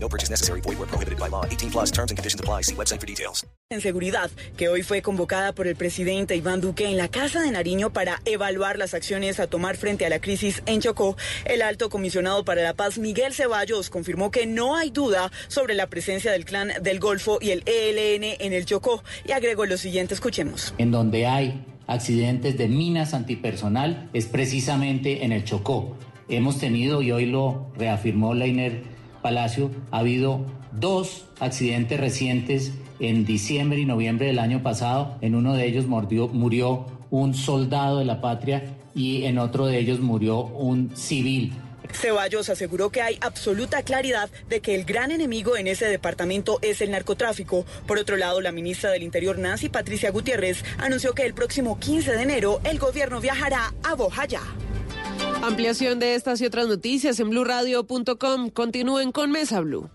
No purchase necessary. Void where prohibited by law. 18 plus terms and conditions apply. See website for details. En seguridad, que hoy fue convocada por el presidente Iván Duque en la Casa de Nariño para evaluar las acciones a tomar frente a la crisis en Chocó, el alto comisionado para la paz Miguel Ceballos confirmó que no hay duda sobre la presencia del clan del Golfo y el ELN en el Chocó y agregó lo siguiente, escuchemos. En donde hay accidentes de minas antipersonal es precisamente en el Chocó. Hemos tenido, y hoy lo reafirmó Leiner Palacio, ha habido dos accidentes recientes en diciembre y noviembre del año pasado. En uno de ellos murió, un soldado de la patria y en otro de ellos murió un civil. Ceballos aseguró que hay absoluta claridad de que el gran enemigo en ese departamento es el narcotráfico. Por otro lado, la ministra del Interior, Nancy Patricia Gutiérrez, anunció que el próximo 15 de enero el gobierno viajará a Bojayá. Ampliación de estas y otras noticias en blurradio.com. Continúen con Mesa Blue.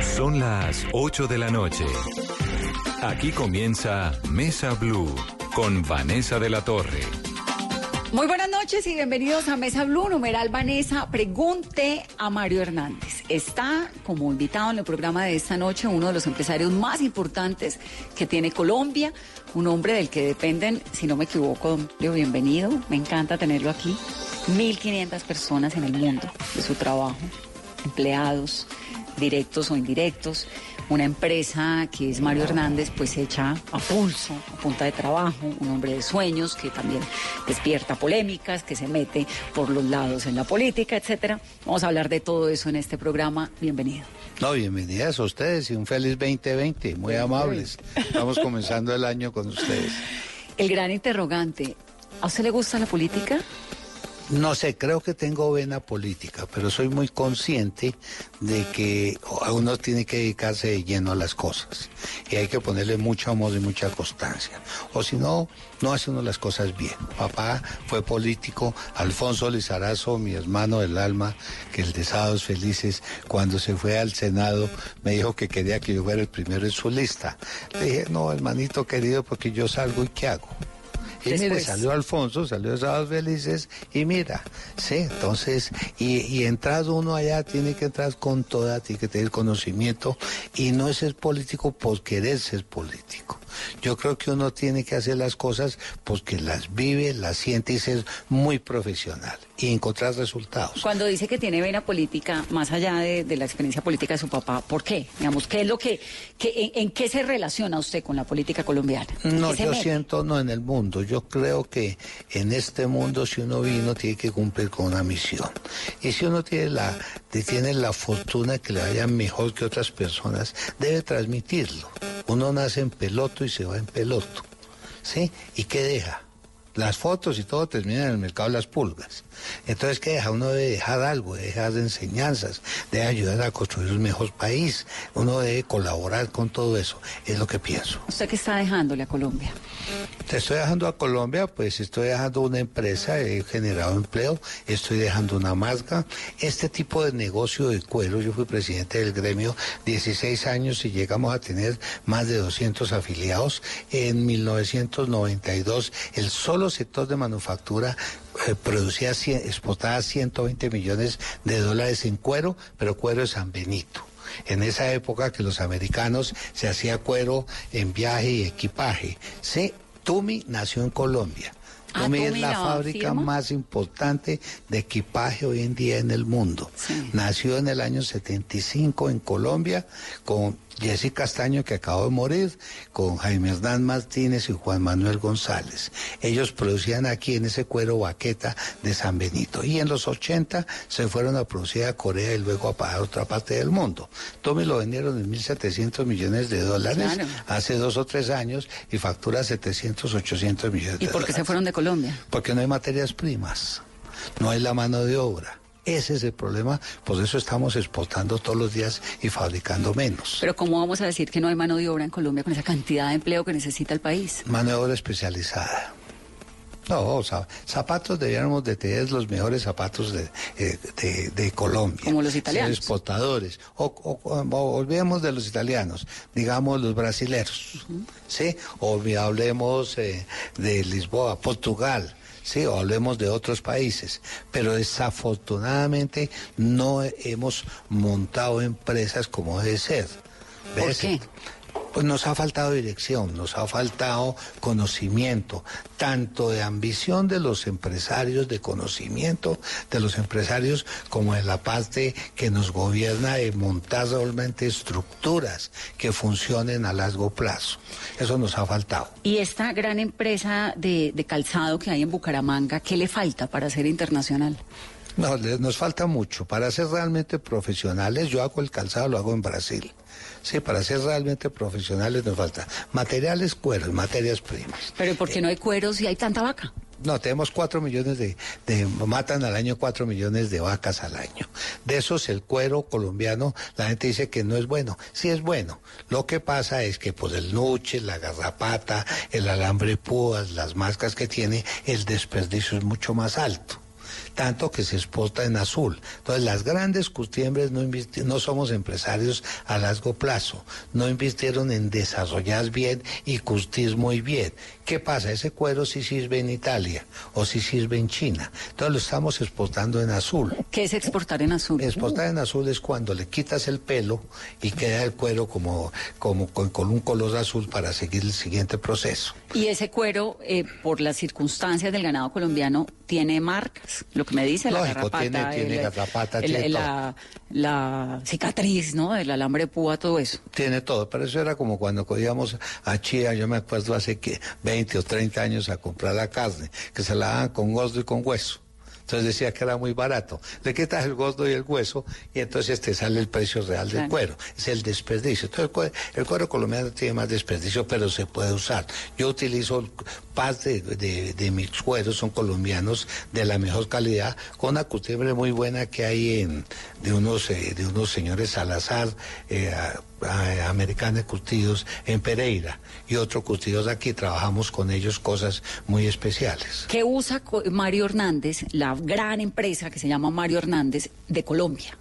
Son las 8 de la noche. Aquí comienza Mesa Blue con Vanessa de la Torre. Muy buenas noches y bienvenidos a Mesa Blue, numeral Vanessa. Pregunte a Mario Hernández. Está como invitado en el programa de esta noche uno de los empresarios más importantes que tiene Colombia, un hombre del que dependen, si no me equivoco, bienvenido, me encanta tenerlo aquí. 1.500 personas en el mundo de su trabajo, empleados directos o indirectos. Una empresa que es Mario Hernández, pues hecha a pulso, a punta de trabajo, un hombre de sueños que también despierta polémicas, que se mete por los lados en la política, etcétera. Vamos a hablar de todo eso en este programa. Bienvenido. No, bienvenidas a ustedes y un feliz 2020, muy amables. Estamos comenzando el año con ustedes. El gran interrogante, ¿a usted le gusta la política? No sé, creo que tengo vena política, pero soy muy consciente de que uno tiene que dedicarse de lleno a las cosas y hay que ponerle mucho amor y mucha constancia. O si no, no hace uno las cosas bien. Papá fue político, Alfonso Lizarazo, mi hermano del alma, que el de Sábados Felices, cuando se fue al Senado, me dijo que quería que yo fuera el primero en su lista. Le dije, no, hermanito querido, porque yo salgo y ¿qué hago? Y mire, salió Alfonso, salió Sábados Felices y mira, sí, entonces, y, y entrado uno allá tiene que entrar con toda, tiene que tener conocimiento y no es ser político por querer ser político. Yo creo que uno tiene que hacer las cosas porque las vive, las siente y ser muy profesional y encontrar resultados. Cuando dice que tiene vena política, más allá de, de la experiencia política de su papá, ¿por qué? Digamos, ¿qué es lo que, que en, en, qué se relaciona usted con la política colombiana? No, yo siento, no, en el mundo. Yo creo que en este mundo, si uno vino, tiene que cumplir con una misión. Y si uno tiene la, tiene la fortuna que le vaya mejor que otras personas, debe transmitirlo. Uno nace en peloto y se va en peloto. ¿Sí? ¿Y qué deja? Las fotos y todo terminan en el mercado de las pulgas. Entonces, ¿qué deja? Uno debe dejar algo, debe dejar de enseñanzas, debe ayudar a construir un mejor país. Uno debe colaborar con todo eso. Es lo que pienso. ¿Usted qué está dejándole a Colombia? Te estoy dejando a Colombia, pues estoy dejando una empresa, he generado empleo, estoy dejando una marca. Este tipo de negocio de cuero, yo fui presidente del gremio 16 años y llegamos a tener más de 200 afiliados. En 1992, el solo sector de manufactura eh, producía, exportaba 120 millones de dólares en cuero, pero cuero de San Benito en esa época que los americanos se hacía cuero en viaje y equipaje. Sí, Tumi nació en Colombia. Ah, Tumi es la fábrica firma. más importante de equipaje hoy en día en el mundo. Sí. Nació en el año 75 en Colombia con Jesse Castaño que acabó de morir, con Jaime Hernán Martínez y Juan Manuel González. Ellos producían aquí en ese cuero baqueta de San Benito. Y en los 80 se fueron a producir a Corea y luego a para otra parte del mundo. Tommy lo vendieron en 1.700 millones de dólares Claro. hace dos o tres años y factura 700, 800 millones ¿Y de por qué se dólares. fueron de Colombia? Porque no hay materias primas, no hay la mano de obra. Ese es el problema, por eso estamos exportando todos los días y fabricando menos. Pero ¿cómo vamos a decir que no hay mano de obra en Colombia con esa cantidad de empleo que necesita el país? Mano de obra especializada. No, zapatos debiéramos de tener los mejores zapatos de, eh, Colombia. Como los italianos. exportadores. O, olvidemos de los italianos, digamos los brasileños. ¿sí? O hablemos eh, de Lisboa, Portugal. Sí, o hablemos de otros países, pero desafortunadamente no hemos montado empresas como debe ser. ¿Por qué? Pues nos ha faltado dirección, nos ha faltado conocimiento, tanto de ambición de los empresarios, de conocimiento de los empresarios, como de la parte que nos gobierna de montar realmente estructuras que funcionen a largo plazo. Eso nos ha faltado. Y esta gran empresa de, de calzado que hay en Bucaramanga, ¿qué le falta para ser internacional? No, nos falta mucho. Para ser realmente profesionales, yo hago el calzado, lo hago en Brasil. Sí, para ser realmente profesionales nos falta materiales, cueros, materias primas. Pero ¿por qué no hay cueros si hay tanta vaca? No, tenemos cuatro millones de, de, matan al año cuatro millones de vacas al año. De esos el cuero colombiano, la gente dice que no es bueno. Sí es bueno. Lo que pasa es que por el nuche, la garrapata, el alambre púas, las mascas que tiene, el desperdicio es mucho más alto tanto que se exporta en azul. Entonces, las grandes custiembres no, no somos empresarios a largo plazo, no invirtieron en desarrollar bien y custir muy bien. ¿Qué pasa? Ese cuero sí sirve en Italia o sí sirve en China. Entonces lo estamos exportando en azul. ¿Qué es exportar en azul? Exportar en azul es cuando le quitas el pelo y queda el cuero como, como con, un color azul para seguir el siguiente proceso. Y ese cuero, eh, por las circunstancias del ganado colombiano, tiene marcas, lo que me dice la garrapata, tiene, tiene garrapata, tiene la, la, cicatriz, ¿no? El alambre púa, todo eso. Tiene todo, pero eso era como cuando cogíamos a Chía, yo me acuerdo hace que 20 o 30 años a comprar la carne, que se la daban con gozo y con hueso. Entonces decía que era muy barato. Le quitas el gordo y el hueso y entonces te sale el precio real del cuero. Es el desperdicio. Entonces el cuero, colombiano tiene más desperdicio, pero se puede usar. Yo utilizo parte de, mis cueros, son colombianos de la mejor calidad, con una costumbre muy buena que hay en, de, unos, eh, de unos señores Salazar. Eh, americanos curtidos en Pereira y otros curtidos aquí. Trabajamos con ellos cosas muy especiales. ¿Qué usa Mario Hernández, la gran empresa que se llama Mario Hernández de Colombia?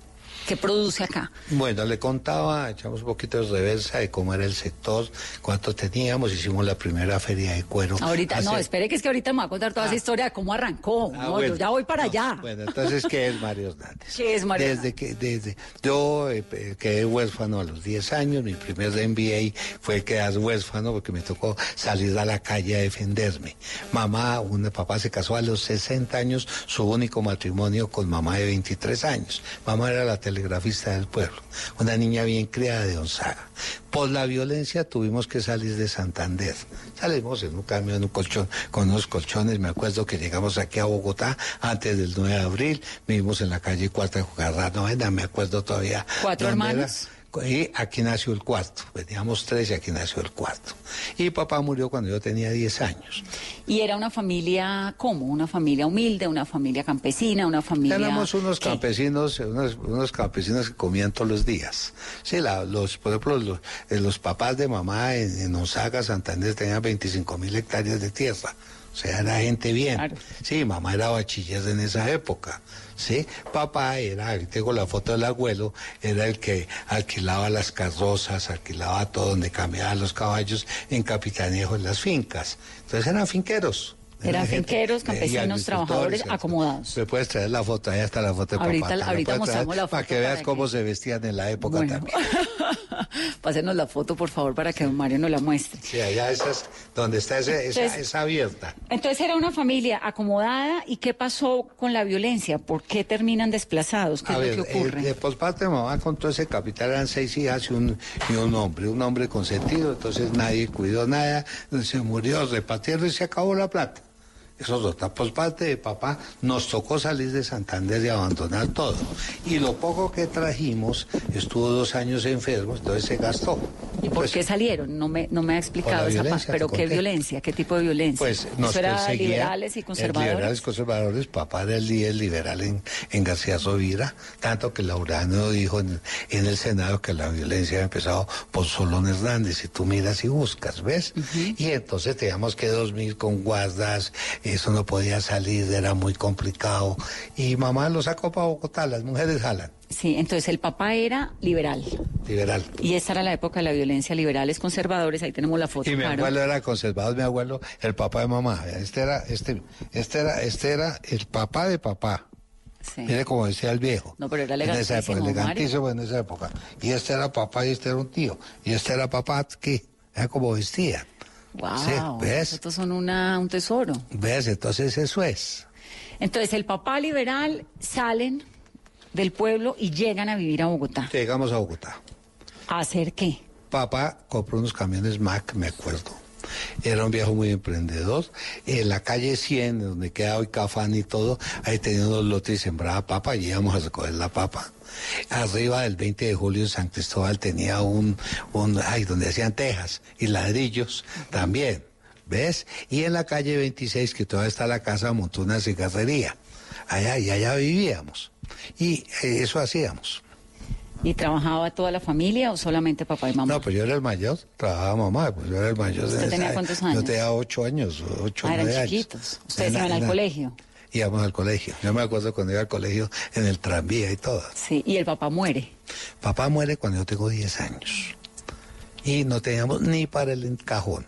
¿Qué produce acá? Bueno, le contaba, echamos un poquito de reversa de cómo era el sector, cuánto teníamos, hicimos la primera feria de cuero. Ahorita, no, espere que es que ahorita me va a contar toda esa ah. historia de cómo arrancó. Ah, no, yo ya voy para allá. Bueno, entonces, ¿qué es Mario Hernández? ¿Qué es Mario desde Que, desde, yo eh, quedé huérfano a los 10 años, mi primer MBA fue quedar huérfano porque me tocó salir a la calle a defenderme. Mamá, un papá se casó a los 60 años, su único matrimonio con mamá de 23 años. Mamá era la telegrafista del pueblo, una niña bien criada de Onzaga. Por la violencia tuvimos que salir de Santander. Salimos en un camión, en un colchón, con unos colchones. Me acuerdo que llegamos aquí a Bogotá antes del 9 de abril. Vivimos en la calle Cuarta de Jugarra Novena, me acuerdo todavía. ¿Cuatro hermanos? Y aquí nació el cuarto. Veníamos tres y aquí nació el cuarto. Y papá murió cuando yo tenía 10 años. ¿Y era una familia cómo? ¿Una familia humilde, una familia campesina, una familia...? Éramos unos campesinos, unos, campesinos que comían todos los días. Sí, los, por ejemplo, los, eh, los papás de mamá en, en Osaga, Santander, tenían 25 mil hectáreas de tierra. O sea, era gente bien. Sí, mamá era bachiller en esa época. Sí, papá era, tengo la foto del abuelo, era el que alquilaba las carrozas, alquilaba todo donde cambiaban los caballos en Capitanejo en las fincas. Entonces eran finqueros. Eran finqueros, campesinos, trabajadores acomodados. Me puedes traer la foto, ahí está la foto de ahorita, papá. Ahorita mostramos la foto. Para que veas cómo se vestían en la época también. Pásenos la foto, por favor, para que don Mario nos la muestre. Sí, allá esas, donde está esa, esa, abierta. Entonces era una familia acomodada, ¿y qué pasó con la violencia? ¿Por qué terminan desplazados? ¿Qué es lo que ocurre? Eh, de mamá, con todo ese capital eran seis hijas y un, y un hombre, un hombre consentido, entonces nadie cuidó nada, se murió, repartieron y se acabó la plata. Eso es otra. Por parte de papá, nos tocó salir de Santander y abandonar todo. Y lo poco que trajimos, estuvo dos años enfermo, entonces se gastó. ¿Y por Pues, qué salieron? No me, no me ha explicado esa parte. ¿Pero qué violencia? ¿Qué tipo de violencia? Pues nos ¿Eso era liberales y eh, conservadores? Liberales conservadores, papá era el líder liberal en, en García Sovira, tanto que Laurano dijo en, en el Senado que la violencia había empezado por Solón Hernández, y tú miras y buscas, ¿ves? Y entonces teníamos que dormir con guardas, eso no podía salir, era muy complicado, y mamá lo sacó para Bogotá, las mujeres jalan, Sí, entonces el papá era liberal. liberal. Y esta era la época de la violencia, liberales, conservadores. Ahí tenemos la foto, Y mi claro. abuelo era conservador, mi abuelo, el papá de mamá. Este era, este, este era, este era el papá de papá. Sí. Mire como decía el viejo. No, pero era En esa época, elegantísimo, elegantísimo en esa época. Y este era papá y este era un tío. Y este era papá, ¿qué? Era como vestía. Wow, Sí, ¿ves? estos son una, un tesoro. ¿Ves? Entonces eso es. Entonces el papá liberal salen del pueblo y llegan a vivir a Bogotá. Llegamos a Bogotá. ¿A hacer qué? Papá compró unos camiones Mac, me acuerdo. Era un viejo muy emprendedor. En la calle 100, donde queda hoy Cafán y todo, ahí tenía unos lotes y sembraba papa y íbamos a recoger la papa. Arriba del 20 de julio en San Cristóbal tenía un, un, ay, donde hacían tejas y ladrillos también. ¿Ves? Y en la calle 26, que todavía está la casa, montó una cigarrería. Allá, y allá vivíamos. Y eh, eso hacíamos. ¿Y trabajaba toda la familia o solamente papá y mamá? No, pues yo era el mayor, trabajaba mamá, pues yo era el mayor. ¿Usted en tenía cuántos Yo años? tenía ocho años, ocho, Ah, eran nueve años. chiquitos. ¿Ustedes Era- iban al colegio? Íbamos al colegio. Yo me acuerdo cuando iba al colegio en el tranvía y todo. Sí, y el papá muere. Papá muere cuando yo tengo 10 años. Y no teníamos ni para el cajón.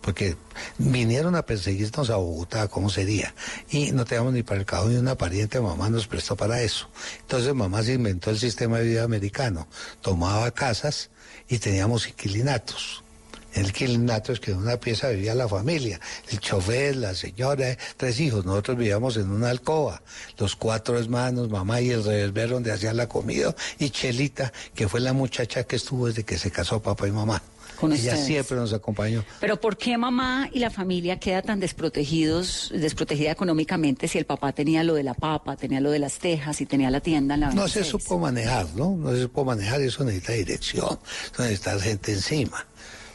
Porque vinieron a perseguirnos a Bogotá, ¿cómo sería? Y no teníamos ni para el cajón y una pariente, mamá nos prestó para eso. Entonces mamá se inventó el sistema de vida americano. Tomaba casas y teníamos inquilinatos. El inquilinato es que en una pieza vivía la familia, el chofer, la señora, tres hijos. Nosotros vivíamos en una alcoba, los cuatro hermanos, mamá y el reverbero donde hacían la comida, y Chelita, que fue la muchacha que estuvo desde que se casó papá y mamá. Con Ella ustedes. siempre nos acompañó. Pero ¿por qué mamá y la familia queda tan desprotegidos, desprotegida económicamente si el papá tenía lo de la papa, tenía lo de las tejas y tenía la tienda en la No se 26? supo manejar, ¿no? No se supo manejar, eso necesita dirección, eso necesita gente encima.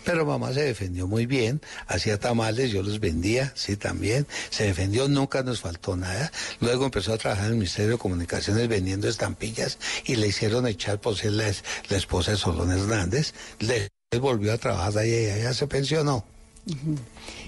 Pero mamá se defendió muy bien, hacía tamales, yo los vendía, sí, también. Se defendió, nunca nos faltó nada. Luego empezó a trabajar en el Ministerio de Comunicaciones vendiendo estampillas y le hicieron echar por ser la esposa de Solón Hernández. Le volvió a trabajar ella se pensionó.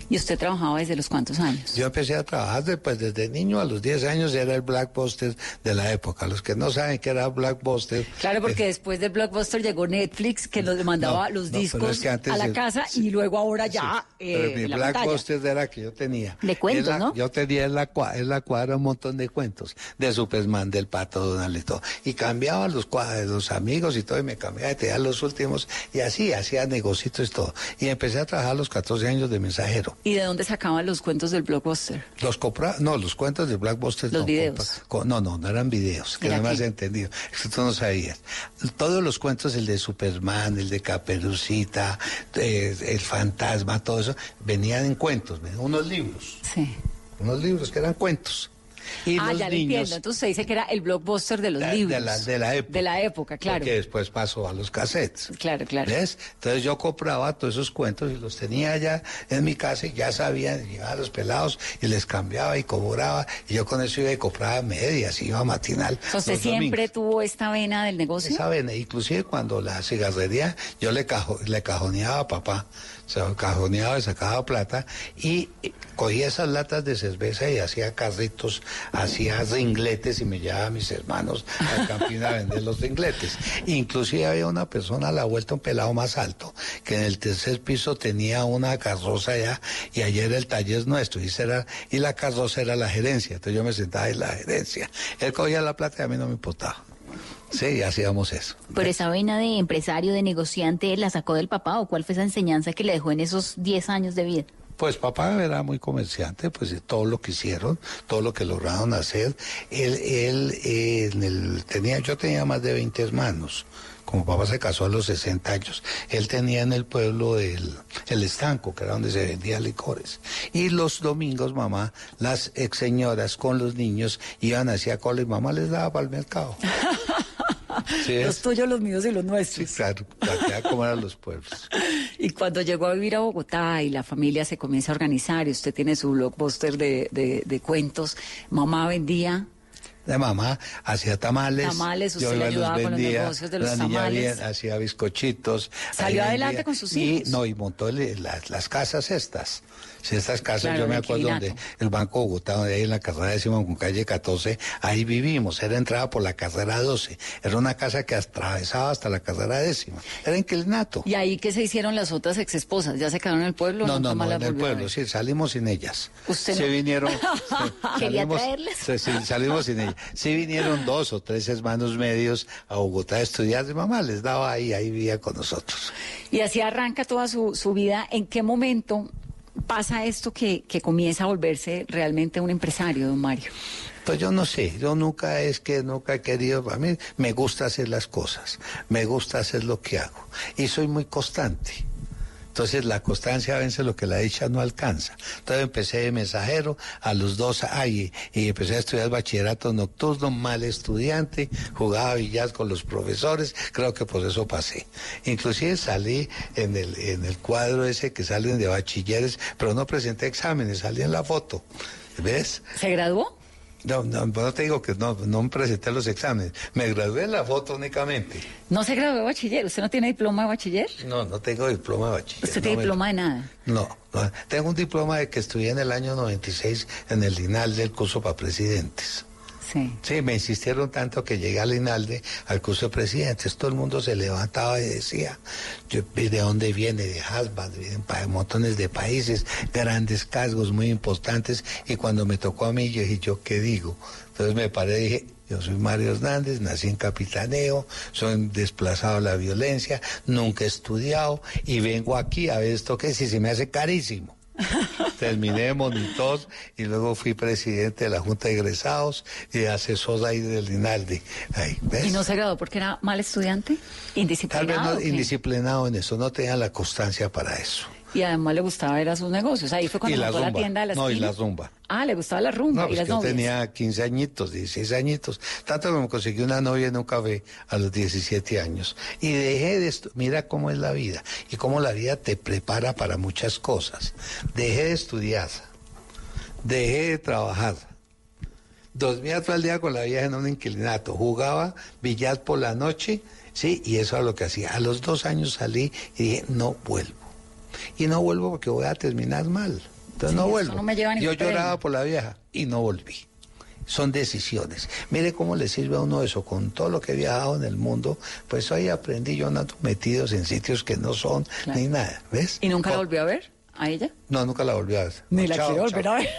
¿Y usted trabajaba desde los cuántos años? Yo empecé a trabajar después, desde niño a los 10 años era el Blackbuster de la época. Los que no saben qué era Blackbuster. Claro, porque eh, después de Blockbuster llegó Netflix, que nos mandaba No, los no, pero discos es que a la casa y luego ahora ya Sí, pero eh, mi la pantalla. Blackbuster era que yo tenía. De cuentos, la- ¿no? Yo tenía en la, en la cuadra un montón de cuentos de Superman, del Pato Donald y todo. Y cambiaba los cuadros, los amigos y todo, y me cambiaba y tenía los últimos. Y así, hacía negocios y todo. Y empecé a trabajar a los 14 años de mensajero. ¿Y de dónde sacaban los cuentos del Blockbuster? Los compraba, no, los cuentos de Blackbuster. Los no, videos. no, no, no eran videos, que ¿Era no me has qué? entendido. Es que tú no sabías. Todos los cuentos, el de Superman, el de Caperucita, eh, el fantasma, todo eso, venían en cuentos, unos libros, Sí. unos libros que eran cuentos. Y ah, los ya lo niños, entiendo. Entonces usted dice que era el Blockbuster de los de, de libros. la, de la época. De la época, claro. Porque después pasó a los cassettes. Claro, claro. ¿Ves? Entonces yo compraba todos esos cuentos y los tenía allá en mi casa y ya sabía, llegaba a los pelados y les cambiaba y cobraba. Y yo con eso iba y compraba medias, iba a matinal. Entonces los siempre domingos. tuvo esta vena del negocio. Esa vena, inclusive cuando la cigarrería, yo le, cajo- le cajoneaba a papá, o sea, cajoneaba y sacaba plata y cogía esas latas de cerveza y hacía carritos, hacía ringletes y me llevaba a mis hermanos al campín a vender los ringletes. Inclusive había una persona a la vuelta, un pelado más alto, que en el tercer piso tenía una carroza allá y ayer el taller nuestro y, era- y la carroza era la gerencia, entonces yo me sentaba en la gerencia. Él cogía la plata y a mí no me importaba. Sí, hacíamos eso. Pero esa vena de empresario, de negociante, ¿la sacó del papá o cuál fue esa enseñanza que le dejó en esos 10 años de vida? Pues papá era muy comerciante, pues todo lo que hicieron, todo lo que lograron hacer. Él, él eh, en el, tenía, yo tenía más de 20 hermanos. como papá se casó a los 60 años, él tenía en el pueblo el, el estanco, que era donde se vendía licores. Y los domingos, mamá, las ex señoras con los niños iban hacia cola y mamá les daba para el mercado. los tuyos, los míos y los nuestros. Sí, claro, como eran los pueblos. Y cuando llegó a vivir a Bogotá y la familia se comienza a organizar y usted tiene su blockbuster de, de, de cuentos, mamá vendía de mamá, hacía tamales. Tamales, usted yo le ayudaba los vendía, con los negocios de los la niña tamales. Bien, hacía bizcochitos. ¿Salió adelante con sus hijos? Y, no, y montó las, las casas estas. Si estas casas, yo me acuerdo donde el Banco Bogotá, donde hay en la carrera Simón con calle 14, ahí vivimos, era entrada por la carrera 12, era una casa que atravesaba hasta la carrera décima, era inclinato. ¿Y ahí qué se hicieron las otras ex esposas? ¿Ya se quedaron en el pueblo? No, no, no, en el pueblo, sí, salimos sin ellas. ¿Usted Se vinieron. Quería traerles. Sí, salimos sin ellas. Sí vinieron dos o tres hermanos medios a Bogotá a estudiar, de mamá les daba ahí, ahí vivía con nosotros. Y así arranca toda su, su vida. ¿En qué momento pasa esto que, que comienza a volverse realmente un empresario, don Mario? Pues yo no sé, yo nunca es que nunca he querido, a mí me gusta hacer las cosas, me gusta hacer lo que hago y soy muy constante. Entonces la constancia vence lo que la dicha no alcanza. Entonces empecé de mensajero a los dos años y empecé a estudiar bachillerato nocturno, mal estudiante, jugaba billar con los profesores, creo que por eso pasé. Inclusive salí en el, en el cuadro ese que salen de bachilleres, pero no presenté exámenes, salí en la foto. ¿Ves? ¿Se graduó? No, no, no te digo que no, no presenté los exámenes. Me gradué en la foto únicamente. ¿No se graduó de bachiller? ¿Usted no tiene diploma de bachiller? No, no tengo diploma de bachiller. ¿Usted tiene diploma de nada? No, no, tengo un diploma de que estudié en el año 96 en el DINAL del curso para presidentes. Sí. me insistieron tanto que llegué al INALDE, al curso de presidentes. Todo el mundo se levantaba y decía, ¿de dónde viene? De Hasbad, de montones de países, grandes cargos muy importantes. Y cuando me tocó a mí, yo dije, ¿yo qué digo? Entonces me paré y dije, yo soy Mario Hernández, nací en Capitaneo, soy desplazado a la violencia, nunca he estudiado y vengo aquí a ver esto que si se me hace carísimo. Terminé de monitor y luego fui presidente de la Junta de Egresados y asesor ahí del Rinaldi. ¿Y no se graduó porque era mal estudiante? ¿Indisciplinado? Tal vez no, indisciplinado en eso, no tenía la constancia para eso. Y además le gustaba ver a sus negocios. Ahí fue cuando montó la, tienda de la No, y la rumba. Ah, le gustaba la rumba. No, pues yo tenía 15 añitos, 16 añitos. Tanto que me conseguí una novia en un café a los 17 años. Y dejé de. Mira cómo es la vida y cómo la vida te prepara para muchas cosas. Dejé de estudiar. Dejé de trabajar. Dormía todo el día con la vieja en un inquilinato. Jugaba billar por la noche. Sí, y eso era lo que hacía. A los dos años salí y dije, no vuelvo y no vuelvo porque voy a terminar mal. Entonces no vuelvo. Yo lloraba por la vieja y no volví. Son decisiones. Mire cómo le sirve a uno eso, con todo lo que he viajado en el mundo, pues ahí aprendí yo ando metidos en sitios que no son ni nada, ¿ves? ¿Y nunca la volvió a ver? ¿A ella? No, nunca la volvió a ver. Ni la quiero volver a ver.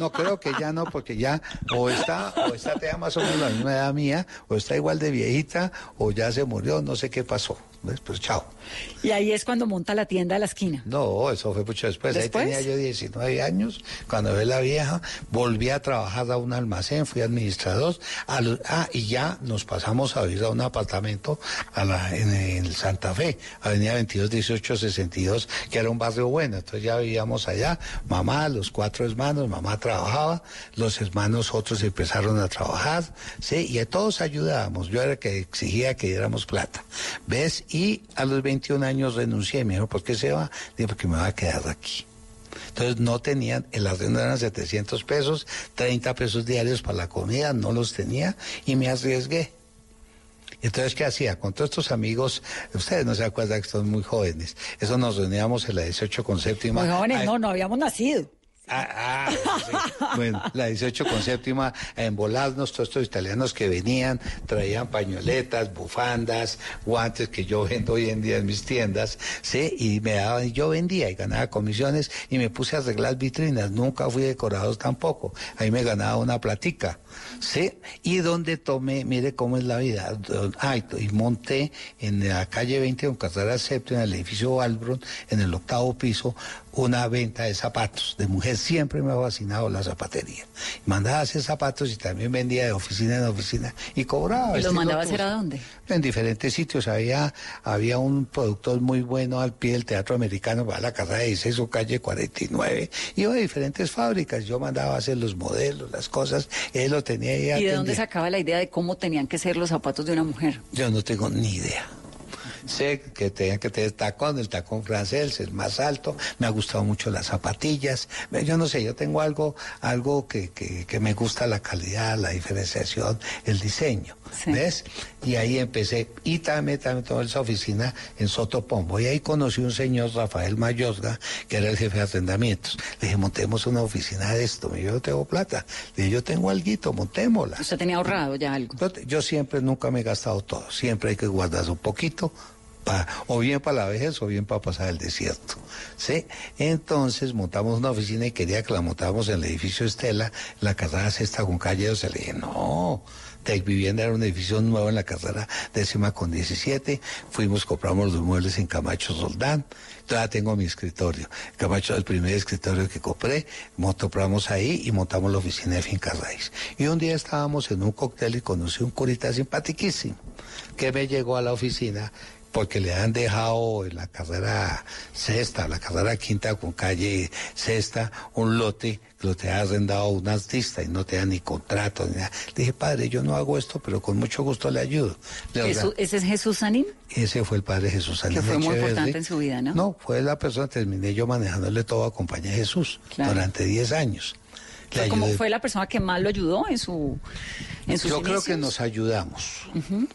No, creo que ya no, porque ya o está, o está te más o menos la misma edad mía, o está igual de viejita, o ya se murió, no sé qué pasó. Pues chao. Y ahí es cuando monta la tienda de la esquina. No, eso fue mucho después. Ahí tenía yo 19 años, cuando ve la vieja, volví a trabajar a un almacén, fui administrador. ah, y ya nos pasamos a vivir a un apartamento a la, en, el Santa Fe, Avenida 22 18 62, que era un barrio bueno. Entonces ya vivíamos allá, mamá, los cuatro hermanos, mamá trabajaba, los hermanos otros empezaron a trabajar, sí, y a todos ayudábamos. Yo era el que exigía que diéramos plata. ¿Ves? Y a los 21 años renuncié. Me dijo, ¿por qué se va? Dije, porque me va a quedar aquí. Entonces no tenían, el arriendo eran 700 pesos, 30 pesos diarios para la comida, no los tenía y me arriesgué. Entonces, ¿qué hacía? Con todos estos amigos, ustedes no se acuerdan que son muy jóvenes, eso nos reuníamos en la 18 con séptima. Muy jóvenes, no, no habíamos nacido. Ah, ah bueno, la 18 con séptima, en volarnos, todos estos italianos que venían, traían pañoletas, bufandas, guantes que yo vendo hoy en día en mis tiendas, ¿sí? Y me daban, yo vendía y ganaba comisiones y me puse a arreglar vitrinas, nunca fui decorado tampoco, ahí me ganaba una platica. ¿sí? Y donde tomé, mire cómo es la vida, ah, y monté en la calle 20 con carrera séptima, en el edificio Valbron, en el octavo piso, una venta de zapatos de mujer siempre me ha fascinado la zapatería. Mandaba a hacer zapatos y también vendía de oficina en oficina y cobraba. ¿Y Este, mandaba a hacer a dónde? En diferentes sitios. Había, había un productor muy bueno al pie del Teatro Americano, para la casa de 16 o calle 49. Iba a diferentes fábricas. Yo mandaba a hacer los modelos, las cosas. Él lo tenía ahí ¿Y de dónde sacaba la idea de cómo tenían que ser los zapatos de una mujer? Yo no tengo ni idea. Sé que tenía que tener tacón, el tacón francés, el más alto. Me ha gustado mucho las zapatillas. Yo no sé, yo tengo algo, algo que, que, que me gusta la calidad, la diferenciación, el diseño. ¿Ves? Y ahí empecé. Y también, también toda esa oficina en Sotopombo. Y ahí conocí un señor, Rafael Mayosga, que era el jefe de arrendamientos. Le dije, montemos una oficina de esto. Me dijo, yo tengo plata. Le dije, yo tengo alguito, montémosla. Usted tenía ahorrado ya algo. Yo, yo siempre, nunca me he gastado todo. Siempre hay que guardar un poquito, o bien para la vejez o bien para pasar el desierto. ¿sí? Entonces montamos una oficina y quería que la montáramos en el edificio Estela, la carrera sexta con calle 12. Le dije, no. Tech Vivienda era un edificio nuevo en la carrera décima con 17. Fuimos, compramos los muebles en Camacho Soldán. Todavía tengo mi escritorio. Camacho, el primer escritorio que compré, compramos ahí y montamos la oficina de Finca Raíz. Y un día estábamos en un cóctel y conocí un curita simpaticísimo que me llegó a la oficina porque le han dejado en la carrera sexta, la carrera quinta con calle sexta, un lote que lo te ha arrendado un artista y no te da ni contrato ni nada. Le dije, padre, yo no hago esto, pero con mucho gusto le ayudo. Le Jesús- ¿Ese es Jesús Sanín? ese fue el padre Jesús Que Salinas fue muy importante en su vida, ¿no? No, fue la persona, terminé yo manejándole todo a compañía de Jesús Claro. durante 10 años. Fue, como, fue la persona que más lo ayudó en su en sus Yo creo que nos ayudamos,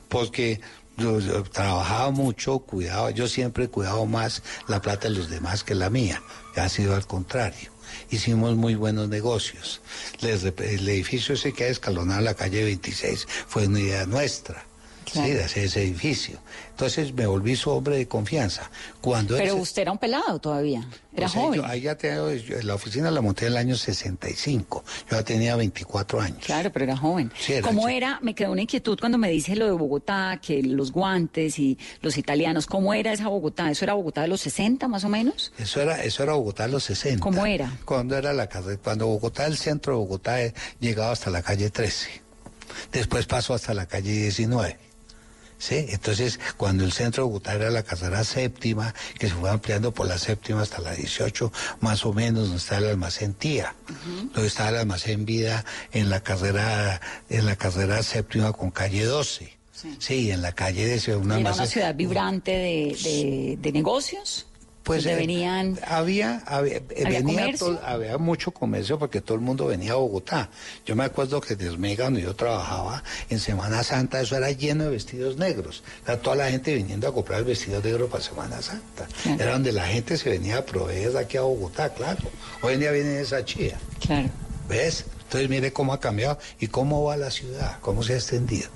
porque yo, trabajaba mucho, cuidaba, yo siempre he cuidado más la plata de los demás que la mía, ha sido al contrario. Hicimos muy buenos negocios. El edificio ese que ha escalonado la calle 26 fue una idea nuestra. Claro. Sí, de hacer ese edificio. Entonces me volví su hombre de confianza. Cuando Pero usted era un pelado todavía, era o sea, joven. yo- ahí ya tengo- yo- la oficina la monté en el año 65. Yo ya tenía 24 años. Claro, pero era joven. Sí, era ¿Cómo era? Me quedó una inquietud cuando me dice lo de Bogotá, que los guantes y los italianos. ¿Cómo era esa Bogotá? ¿Eso era Bogotá de los 60 más o menos? Eso era, eso era Bogotá en los 60. ¿Cómo era? Cuando era la cuando Bogotá, el centro de Bogotá, eh, llegaba hasta la calle 13. Después pasó hasta la calle 19. ¿Sí? Entonces, cuando el centro de Bogotá era la carrera séptima, que se fue ampliando por la séptima hasta la 18, más o menos, donde está el almacén Tía, donde está el almacén Vida en la carrera, en la carrera séptima con calle 12. Sí, en la calle de era una una almacén- ciudad vibrante de, de- de negocios. Pues eh, venían. había había, eh, ¿Había venía todo- había mucho comercio porque todo el mundo venía a Bogotá. Yo me acuerdo que desde Mega, donde yo trabajaba, en Semana Santa eso era lleno de vestidos negros. Era toda la gente viniendo a comprar el vestido negro para Semana Santa. Claro. Era donde la gente se venía a proveer aquí a Bogotá, claro. Hoy en día viene esa chía. Claro. ¿Ves? Entonces mire cómo ha cambiado y cómo va la ciudad, cómo se ha extendido.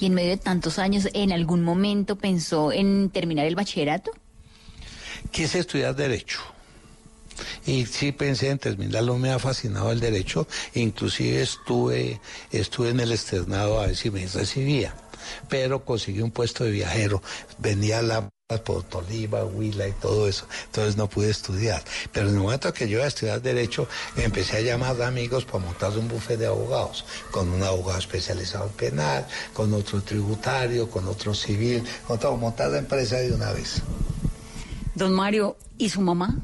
Y en medio de tantos años, ¿en algún momento pensó en terminar el bachillerato? Quise estudiar Derecho. Y sí pensé en terminarlo, me ha fascinado el derecho, inclusive estuve, estuve en el externado a ver si me recibía, pero conseguí un puesto de viajero, venía la por Tolima, Huila y todo eso, entonces no pude estudiar. Pero en el momento que yo iba a estudiar Derecho, empecé a llamar a amigos para montar un bufete de abogados, con un abogado especializado en penal, con otro tributario, con otro civil, con todo, montar la empresa de una vez. Don Mario, ¿y su mamá?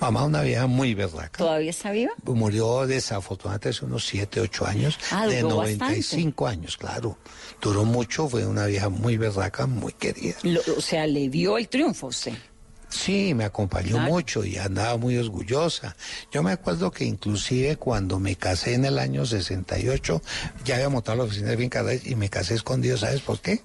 Mamá, una vieja muy berraca. ¿Todavía está viva? Murió desafortunadamente hace unos 7, 8 años, Ah, de duró 95 años, claro. Duró mucho, fue una vieja muy berraca, muy querida. Lo- o sea, le dio el triunfo a usted. Sí, me acompañó Claro. mucho y andaba muy orgullosa. Yo me acuerdo que inclusive cuando me casé en el año 68, ya había montado la oficina de Finca y me casé escondido, ¿sabes por qué?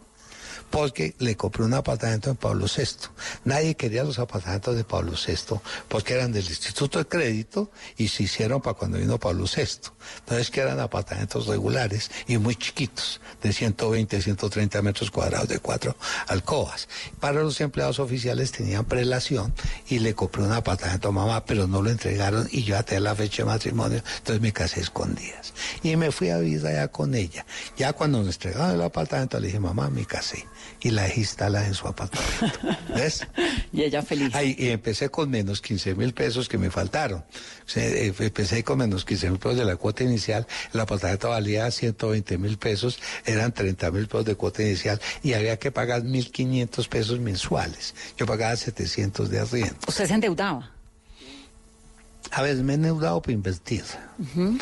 Porque le compré un apartamento en Pablo VI. Nadie quería los apartamentos de Pablo VI porque eran del Instituto de Crédito y se hicieron para cuando vino Pablo VI. Entonces que eran apartamentos regulares y muy chiquitos, de 120, 130 metros cuadrados de cuatro alcobas. Para los empleados oficiales tenían prelación y le compré un apartamento a mamá, pero no lo entregaron y yo até la fecha de matrimonio, entonces me casé escondidas. Y me fui a vivir allá con ella. Ya cuando nos entregaron el apartamento le dije, mamá, me casé. Y la dejé instalada en su apartamento. ¿Ves? y ella feliz. Ahí, y empecé con menos 15 mil pesos que me faltaron. Eh, empecé con menos 15 mil pesos de la cuota inicial. El apartamento valía 120 mil pesos, eran 30 mil pesos de cuota inicial y había que pagar 1.500 pesos mensuales. Yo pagaba 700 de arriendo. ¿Usted se endeudaba? A veces me he endeudado para invertir,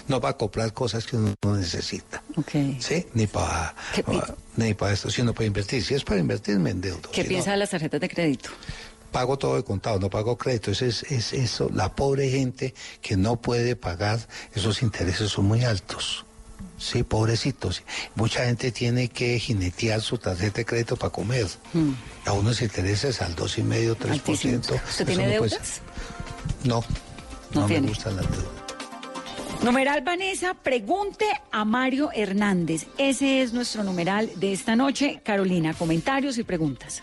no para comprar cosas que uno no necesita. Ok. ¿Sí? Ni para, ¿Qué pi- ni para esto, sino para invertir. Si es para invertir, me endeudo. ¿Qué Si piensa no, de las tarjetas de crédito? pago todo de contado, no pago crédito. Ese es, es eso, la pobre gente que no puede pagar, esos intereses son muy altos. Sí, pobrecitos. Mucha gente tiene que jinetear su tarjeta de crédito para comer. A unos intereses al 2,5, 3%. Altísimos. ¿Usted Eso tiene deudas? No, No no, tiene. me gustan las deudas. Numeral Vanessa, pregunte a Mario Hernández. Ese es nuestro numeral de esta noche. Carolina, comentarios y preguntas.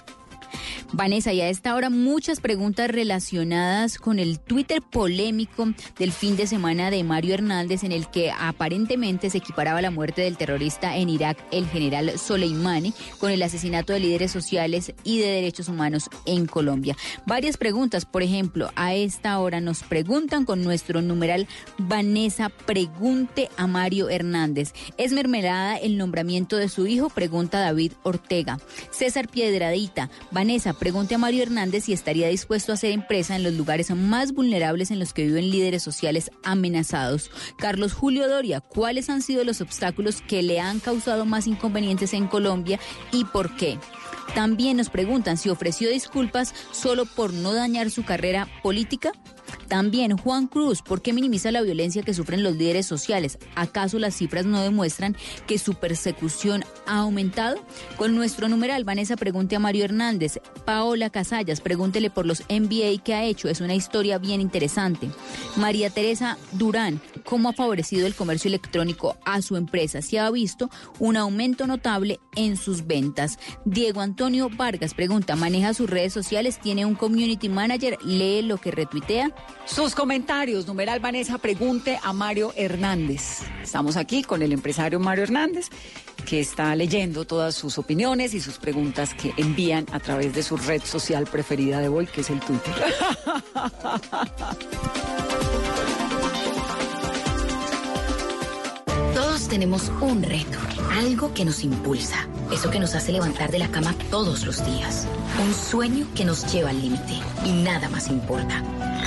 Vanessa, y a esta hora muchas preguntas relacionadas con el Twitter polémico del fin de semana de Mario Hernández en el que aparentemente se equiparaba la muerte del terrorista en Irak, el general Soleimani, con el asesinato de líderes sociales y de derechos humanos en Colombia. Varias preguntas, por ejemplo, a esta hora nos preguntan con nuestro numeral Vanessa, pregunte a Mario Hernández. ¿Es mermelada el nombramiento de su hijo? Pregunta David Ortega. César Piedradita, Vanessa, pregunte a Mario Hernández si estaría dispuesto a hacer empresa en los lugares más vulnerables en los que viven líderes sociales amenazados. Carlos Julio Doria, ¿cuáles han sido los obstáculos que le han causado más inconvenientes en Colombia y por qué? También nos preguntan si ofreció disculpas solo por no dañar su carrera política. También Juan Cruz, ¿por qué minimiza la violencia que sufren los líderes sociales? ¿Acaso las cifras no demuestran que su persecución ha aumentado? Con nuestro numeral, Vanessa pregunte a Mario Hernández. Paola Casallas, pregúntele por los MBA que ha hecho. Es una historia bien interesante. María Teresa Durán, ¿cómo ha favorecido el comercio electrónico a su empresa? Si ha visto un aumento notable en sus ventas. Diego Antonio Vargas pregunta, ¿maneja sus redes sociales? ¿Tiene un community manager? ¿Lee lo que retuitea? Sus comentarios, numeral Vanessa, pregunte a Mario Hernández. Estamos aquí con el empresario Mario Hernández, que está leyendo todas sus opiniones y sus preguntas que envían a través de su red social preferida de hoy, que es el Twitter. Todos tenemos un reto, algo que nos impulsa, eso que nos hace levantar de la cama todos los días, un sueño que nos lleva al límite y nada más importa.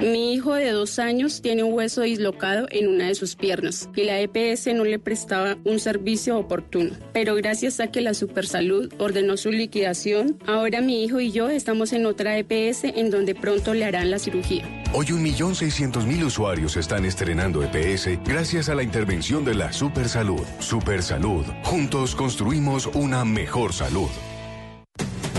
Mi hijo de dos años tiene un hueso dislocado en una de sus piernas y la EPS no le prestaba un servicio oportuno. Pero gracias a que la Supersalud ordenó su liquidación, ahora mi hijo y yo estamos en otra EPS en donde pronto le harán la cirugía. Hoy 1.600.000 usuarios están estrenando EPS gracias a la intervención de la Supersalud. Supersalud. Juntos construimos una mejor salud.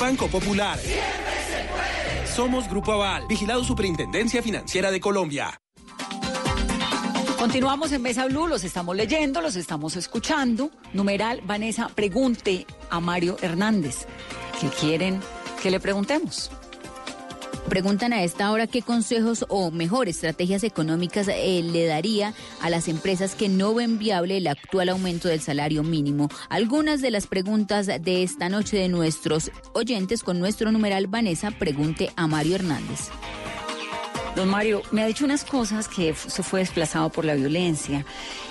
Banco Popular. Somos Grupo Aval, vigilado Superintendencia Financiera de Colombia. Continuamos en Mesa Blue, los estamos leyendo, los estamos escuchando. Numeral, Vanessa, pregunte a Mario Hernández. ¿Qué quieren que le preguntemos? Preguntan a esta hora qué consejos o mejor estrategias económicas eh, le daría a las empresas que no ven viable el actual aumento del salario mínimo. Algunas de las preguntas de esta noche de nuestros oyentes con nuestro numeral Vanessa, pregunte a Mario Hernández. Don Mario, me ha dicho unas cosas que se fue desplazado por la violencia.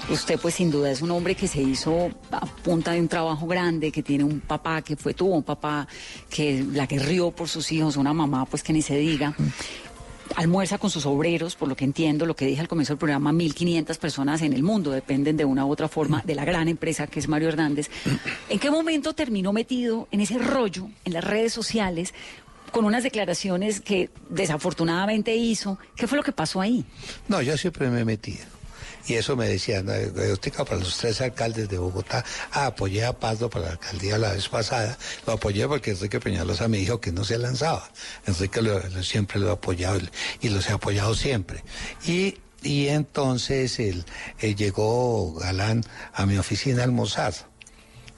Usted, pues sin duda, es un hombre que se hizo a punta de un trabajo grande, que tiene un papá que fue, tuvo un papá que la que rió por sus hijos, una mamá, pues que ni se diga almuerza con sus obreros, por lo que entiendo, lo que dije al comienzo del programa, 1.500 personas en el mundo dependen de una u otra forma de la gran empresa que es Mario Hernández. ¿En qué momento terminó metido en ese rollo en las redes sociales con unas declaraciones que desafortunadamente hizo. ¿Qué fue lo que pasó ahí? No, yo siempre me metido. Y eso me decían, para los tres alcaldes de Bogotá. Ah, apoyé a Pazdo para la alcaldía la vez pasada. Lo apoyé porque Enrique Peñalosa me dijo que no se lanzaba. Enrique siempre lo ha apoyado y los he apoyado siempre. Y, y entonces él, llegó Galán a mi oficina a almorzar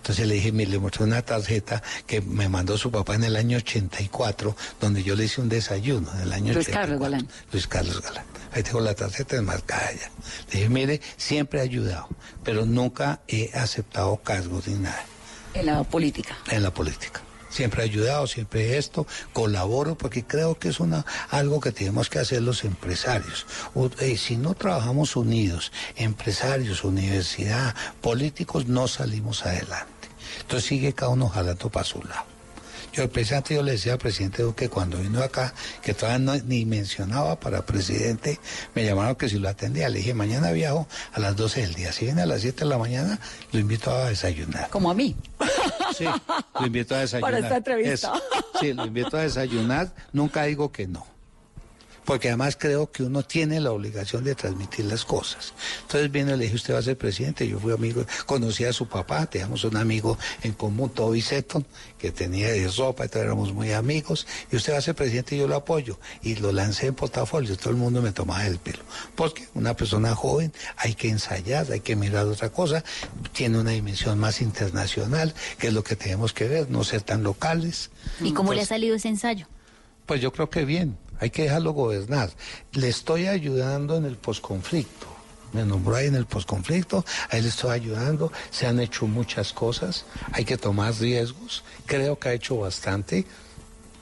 entonces le dije, le mostré una tarjeta que me mandó su papá en el año 84, donde yo le hice un desayuno en el año Luis Carlos Galán. Luis Carlos Galán. Ahí tengo la tarjeta enmarcada ya. Le dije, mire, siempre he ayudado, pero nunca he aceptado cargos ni nada. En la política. En la política. Siempre he ayudado, siempre esto, colaboro, porque creo que es una, algo que tenemos que hacer los empresarios. Eh, si no trabajamos unidos, empresarios, universidad, políticos, no salimos adelante. Entonces sigue cada uno jalando para su lado. Yo, el presidente, yo le decía al presidente que cuando vino acá, que todavía ni mencionaba para presidente, me llamaron que si lo atendía. Le dije, mañana viajo a las 12 del día. Si viene a las 7 de la mañana, lo invito a desayunar. Como a mí. Sí, lo invito a desayunar. Para esta entrevista. Sí, lo invito a desayunar. Nunca digo que no porque además creo que uno tiene la obligación de transmitir las cosas. Entonces viene, le dije, usted va a ser presidente, yo fui amigo, conocí a su papá, teníamos un amigo en común, Toby Seton, que tenía de ropa, entonces éramos muy amigos, y usted va a ser presidente y yo lo apoyo. Y lo lancé en portafolio, todo el mundo me tomaba el pelo. Porque una persona joven hay que ensayar, hay que mirar otra cosa, tiene una dimensión más internacional, que es lo que tenemos que ver, no ser tan locales. ¿Y cómo le ha salido ese ensayo? Pues yo creo que bien hay que dejarlo gobernar. Le estoy ayudando en el posconflicto. Me nombró ahí en el posconflicto, ahí le estoy ayudando, se han hecho muchas cosas, hay que tomar riesgos, creo que ha hecho bastante.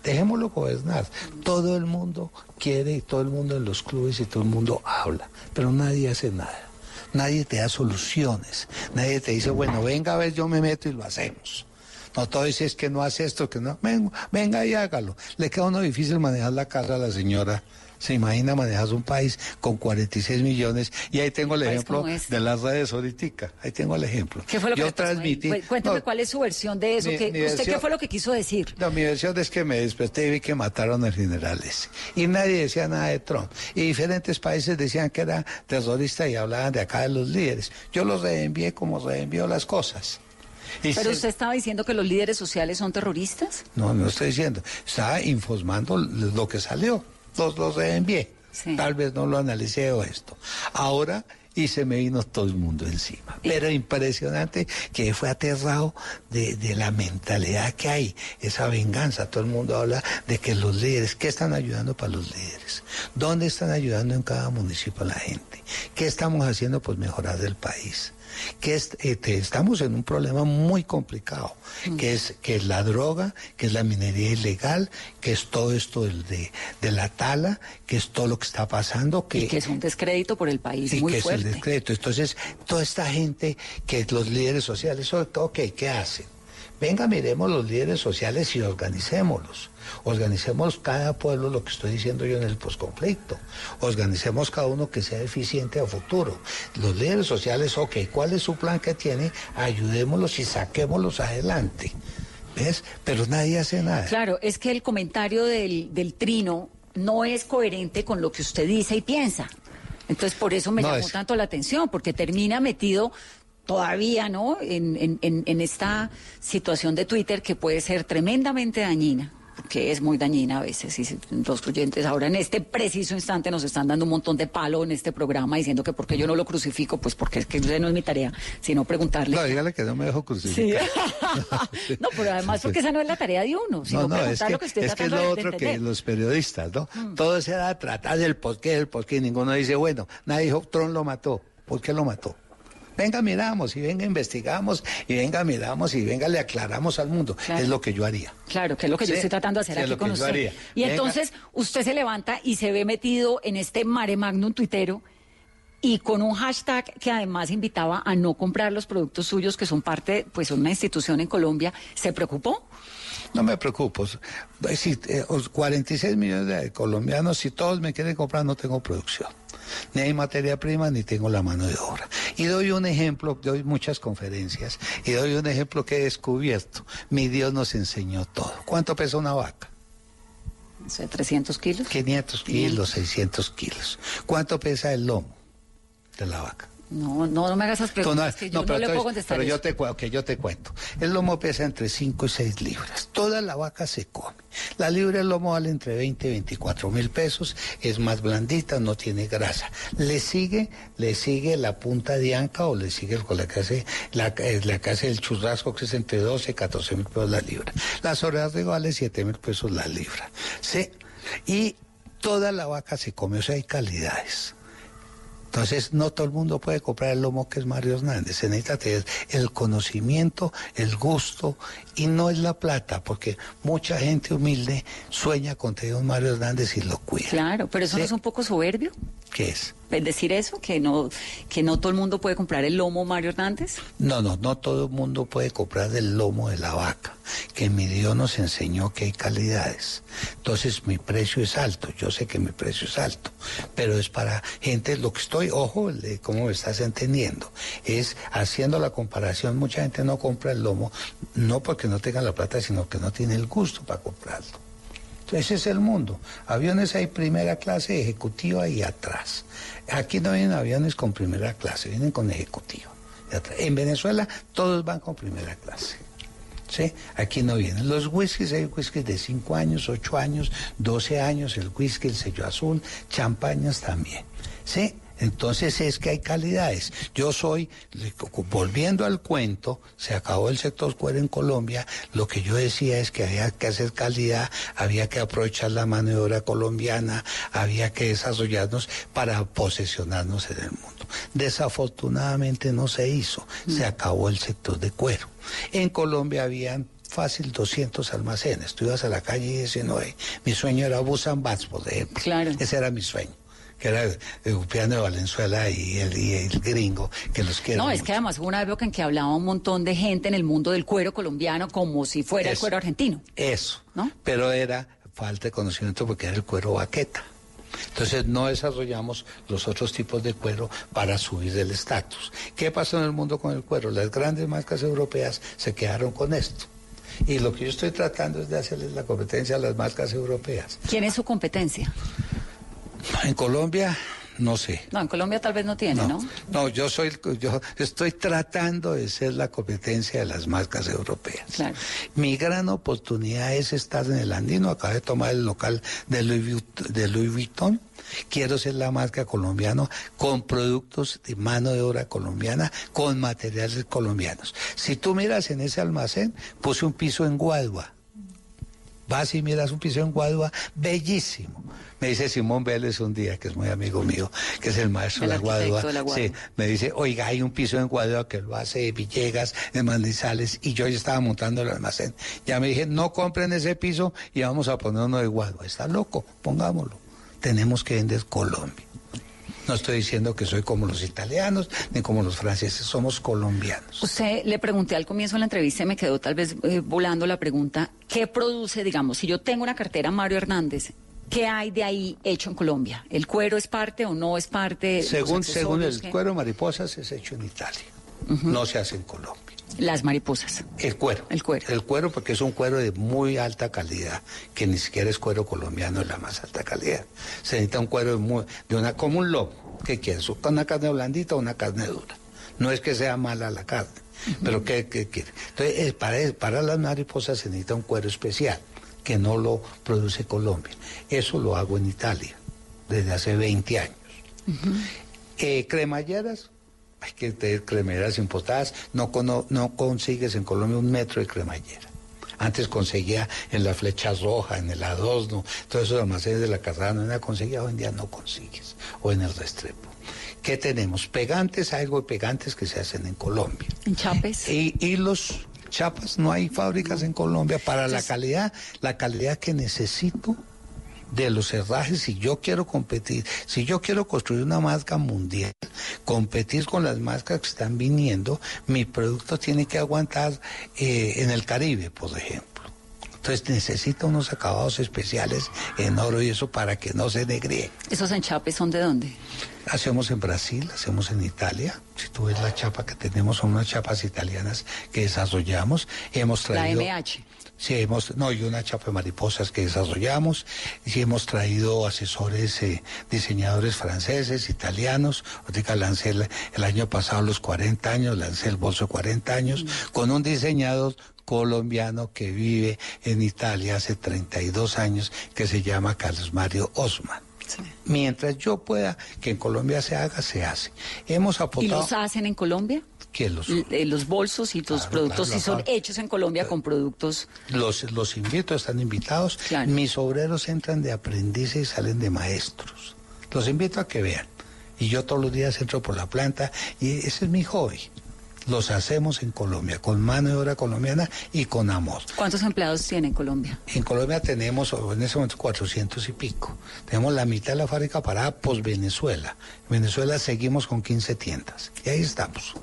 Dejémoslo gobernar. Todo el mundo quiere y todo el mundo en los clubes y todo el mundo habla, pero nadie hace nada. Nadie te da soluciones. Nadie te dice, bueno, venga a ver, yo me meto y lo hacemos. No todo dice es que no hace esto, que no. Venga, venga y hágalo. Le queda a uno difícil manejar la casa a la señora. Se imagina manejar un país con 46 millones y ahí tengo el ejemplo de las redes ahorita. Ahí tengo el ejemplo. ¿Qué fue lo Yo que transmití. Cuéntame cuál es su versión de eso. ¿Usted qué fue lo que quiso decir? No, mi versión es que me desperté y vi que mataron al general ese. Y nadie decía nada de Trump. Y diferentes países decían que era terrorista y hablaban de acá de los líderes. Yo los reenvié como reenvió las cosas. ¿Pero usted estaba diciendo que los líderes sociales son terroristas? No, no estoy diciendo. Estaba informando lo que salió. Los, los envié. Tal vez no lo analicé o esto. Ahora y se me vino todo el mundo encima. Pero impresionante que fue aterrado de, de, la mentalidad que hay, esa venganza. Todo el mundo habla de que los líderes, ¿qué están ayudando para los líderes? ¿Dónde están ayudando en cada municipio a la gente? ¿Qué estamos haciendo por mejorar el país? Que este, estamos en un problema muy complicado, que es, que es la droga, que es la minería ilegal, que es todo esto de, de la tala, que es todo lo que está pasando. Que, y que es un descrédito por el país y que es el descrédito. Entonces, toda esta gente, que los líderes sociales, ok, ¿qué hacen? Venga, miremos los líderes sociales y organicémoslos. Organicemos cada pueblo, lo que estoy diciendo yo en el posconflicto. Organicemos cada uno que sea eficiente a futuro. Los líderes sociales, ok, ¿cuál es su plan que tiene? Ayudémoslos y saquémoslos adelante. ¿Ves? Pero nadie hace nada. Claro, es que el comentario del, trino no es coherente con lo que usted dice y piensa. Entonces, por eso me llamó tanto la atención, porque termina metido todavía, ¿no? En, en, en, esta situación de Twitter que puede ser tremendamente dañina. que es muy dañina a veces. Y los oyentes ahora en este preciso instante nos están dando un montón de palo en este programa diciendo que porque yo no lo crucifico, pues porque es que no es mi tarea, sino preguntarle. No, dígale que no me dejo crucificar. no, pero además porque esa no es la tarea de uno, sino no, no, es que, lo que es que es lo otro que los periodistas, ¿no? Mm. Todo se era tratar del por qué, el por qué. Ninguno dice, bueno, nadie dijo, Tron lo mató. ¿Por qué lo mató? Venga, miramos y venga, investigamos y venga, miramos y venga, le aclaramos al mundo. Es lo que yo haría. Claro, que es lo que yo estoy tratando de hacer aquí con usted. Y entonces usted se levanta y se ve metido en este mare magnum tuitero y con un hashtag que además invitaba a no comprar los productos suyos que son parte, pues son una institución en Colombia, ¿se preocupó? No me preocupo. Si, 46 eh, millones de colombianos, si todos me quieren comprar, no tengo producción ni hay materia prima, ni tengo la mano de obra. Y doy un ejemplo, doy muchas conferencias, y doy un ejemplo que he descubierto. Mi Dios nos enseñó todo. ¿Cuánto pesa una vaca? No 300 kilos. 500 kilos, 600 kilos. ¿Cuánto pesa el lomo de la vaca? No, no, no me hagas esas preguntas, que yo no, le puedo contestar Pero yo te, okay, yo te cuento. El lomo pesa entre 5 y 6 libras. Toda la vaca se come. La libra del lomo vale entre 20 y 24 mil pesos. Es más blandita, no tiene grasa. Le sigue, le sigue la punta de anca o le sigue con la que hace, la, eh, la que hace el churrasco, que es entre 12 y 14 mil pesos la libra. Las orejas de vale 7 mil pesos la libra. ¿Sí? Y toda la vaca se come, o sea, hay calidades. Entonces, no todo el mundo puede comprar el lomo que es Mario Hernández. Se necesita tener el conocimiento, el gusto, y no es la plata, porque mucha gente humilde sueña con tener un Mario Hernández y lo cuida. Claro, pero eso no es un poco soberbio. ¿Qué es? Decir eso, que no, que no todo el mundo puede comprar el lomo Mario Hernández? No, no, no todo el mundo puede comprar el lomo de la vaca, que mi Dios nos enseñó que hay calidades. Entonces mi precio es alto, yo sé que mi precio es alto, pero es para gente, lo que estoy, ojo, cómo me estás entendiendo, es haciendo la comparación, mucha gente no compra el lomo, no porque no tenga la plata, sino que no tiene el gusto para comprarlo. Ese es el mundo. Aviones hay primera clase, ejecutiva y atrás. Aquí no vienen aviones con primera clase, vienen con ejecutivo. En Venezuela todos van con primera clase. ¿Sí? Aquí no vienen. Los whiskies, hay whiskies de 5 años, 8 años, 12 años, el whisky, el sello azul, champañas también. ¿Sí? Entonces es que hay calidades. Yo soy, volviendo al cuento, se acabó el sector cuero en Colombia, lo que yo decía es que había que hacer calidad, había que aprovechar la mano de obra colombiana, había que desarrollarnos para posesionarnos en el mundo. Desafortunadamente no se hizo, mm. se acabó el sector de cuero. En Colombia habían fácil 200 almacenes. Tú ibas a la calle y decías, no, mi sueño era Busan Bats, por ejemplo. Claro. Ese era mi sueño que era Eupiano de Valenzuela y el, el, gringo, que los quiero. No, es que además hubo una época en que hablaba un montón de gente en el mundo del cuero colombiano como si fuera el cuero argentino. Eso, ¿no? Pero era falta de conocimiento porque era el cuero baqueta. Entonces no desarrollamos los otros tipos de cuero para subir el estatus. ¿Qué pasó en el mundo con el cuero? Las grandes marcas europeas se quedaron con esto. Y lo que yo estoy tratando es de hacerles la competencia a las marcas europeas. ¿Quién es su competencia? En Colombia, no sé. No, en Colombia tal vez no tiene, ¿no? No, yo soy, yo estoy tratando de ser la competencia de las marcas europeas. Claro. Mi gran oportunidad es estar en el andino. Acabo de tomar el local de Louis, de Louis Vuitton. Quiero ser la marca colombiana con productos de mano de obra colombiana, con materiales colombianos. Si tú miras en ese almacén, puse un piso en Guadua. Vas y miras un piso en Guadua, bellísimo me dice Simón Vélez un día, que es muy amigo mío, que es el maestro de, la Guadua. Sí, me dice, oiga, hay un piso en Guadua que lo hace Villegas, en Manizales, y yo ya estaba montando el almacén. Ya me dije, no compren ese piso y vamos a poner uno de Guadua. Está loco, pongámoslo. Tenemos que vender Colombia. No estoy diciendo que soy como los italianos ni como los franceses, somos colombianos. Usted le pregunté al comienzo de la entrevista y me quedó tal vez eh, volando la pregunta, ¿qué produce, digamos, si yo tengo una cartera Mario Hernández ¿Qué hay de ahí hecho en Colombia? ¿El cuero es parte o no es parte? Según, según el cuero mariposas es hecho en Italia, no se hace en Colombia. Las mariposas. El cuero. El cuero. El cuero porque es un cuero de muy alta calidad, que ni siquiera es cuero colombiano de la más alta calidad. Se necesita un cuero de, muy, de una, como un lobo. ¿Qué quieres? ¿Una carne blandita o una carne dura? No es que sea mala la carne, pero ¿qué, qué quiere? Entonces, para, para las mariposas se necesita un cuero especial que no lo produce Colombia. Eso lo hago en Italia desde hace 20 años. Eh, cremalleras, hay que tener cremalleras importadas, no, cono- no consigues en Colombia un metro de cremallera. Antes conseguía en la flecha roja, en el adosno, todos esos almacenes de la carrera no la conseguía, hoy en día no consigues, o en el Restrepo. ¿Qué tenemos? Pegantes, algo de pegantes que se hacen en Colombia. En Chapes. Y, y los chapas, no hay fábricas en Colombia para la calidad, la calidad que necesito de los herrajes si yo quiero competir, si yo quiero construir una marca mundial, competir con las marcas que están viniendo, mi producto tiene que aguantar eh, en el Caribe, por ejemplo. Entonces necesita unos acabados especiales en oro y eso para que no se negríe. ¿Esos enchapes son de dónde? Hacemos en Brasil, hacemos en Italia. Si tú ves la chapa que tenemos, son unas chapas italianas que desarrollamos. Hemos La traído... MH. Sí, hemos, no, y una chapa de mariposas que desarrollamos. Y hemos traído asesores, eh, diseñadores franceses, italianos. Ahorita lancé el, el año pasado los 40 años, lancé el bolso de 40 años, con un diseñador colombiano que vive en Italia hace 32 años, que se llama Carlos Mario Osman. Mientras yo pueda que en Colombia se haga, se hace. Hemos ¿Y aportado... los hacen en Colombia? Que los, L- eh, los bolsos y los productos claro, sí son claro. hechos en Colombia con productos. Los, los invito, están invitados. Mis obreros entran de aprendices y salen de maestros. Los invito a que vean. Y yo todos los días entro por la planta y ese es mi hobby. Los hacemos en Colombia, con mano de obra colombiana y con amor. ¿Cuántos empleados tiene en Colombia? En Colombia tenemos en ese momento 400 y pico. Tenemos la mitad de la fábrica parada post Venezuela. En Venezuela seguimos con 15 tiendas. Y ahí estamos.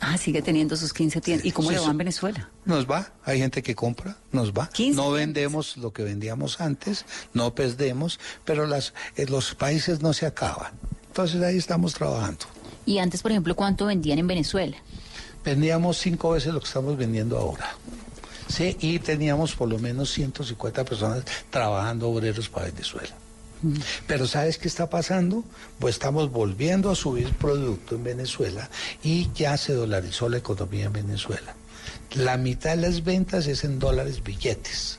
Ah, sigue teniendo sus 15 tiendas. ¿Y cómo Sí, le va en Venezuela? Nos va, hay gente que compra, nos va. No vendemos lo que vendíamos antes, no perdemos, pero las, eh, los países no se acaban. Entonces ahí estamos trabajando. Y antes, por ejemplo, ¿cuánto vendían en Venezuela? Vendíamos cinco veces lo que estamos vendiendo ahora. Sí, y teníamos por lo menos 150 personas trabajando obreros para Venezuela. Pero ¿sabes qué está pasando? Pues estamos volviendo a subir producto en Venezuela y ya se dolarizó la economía en Venezuela. La mitad de las ventas es en dólares billetes.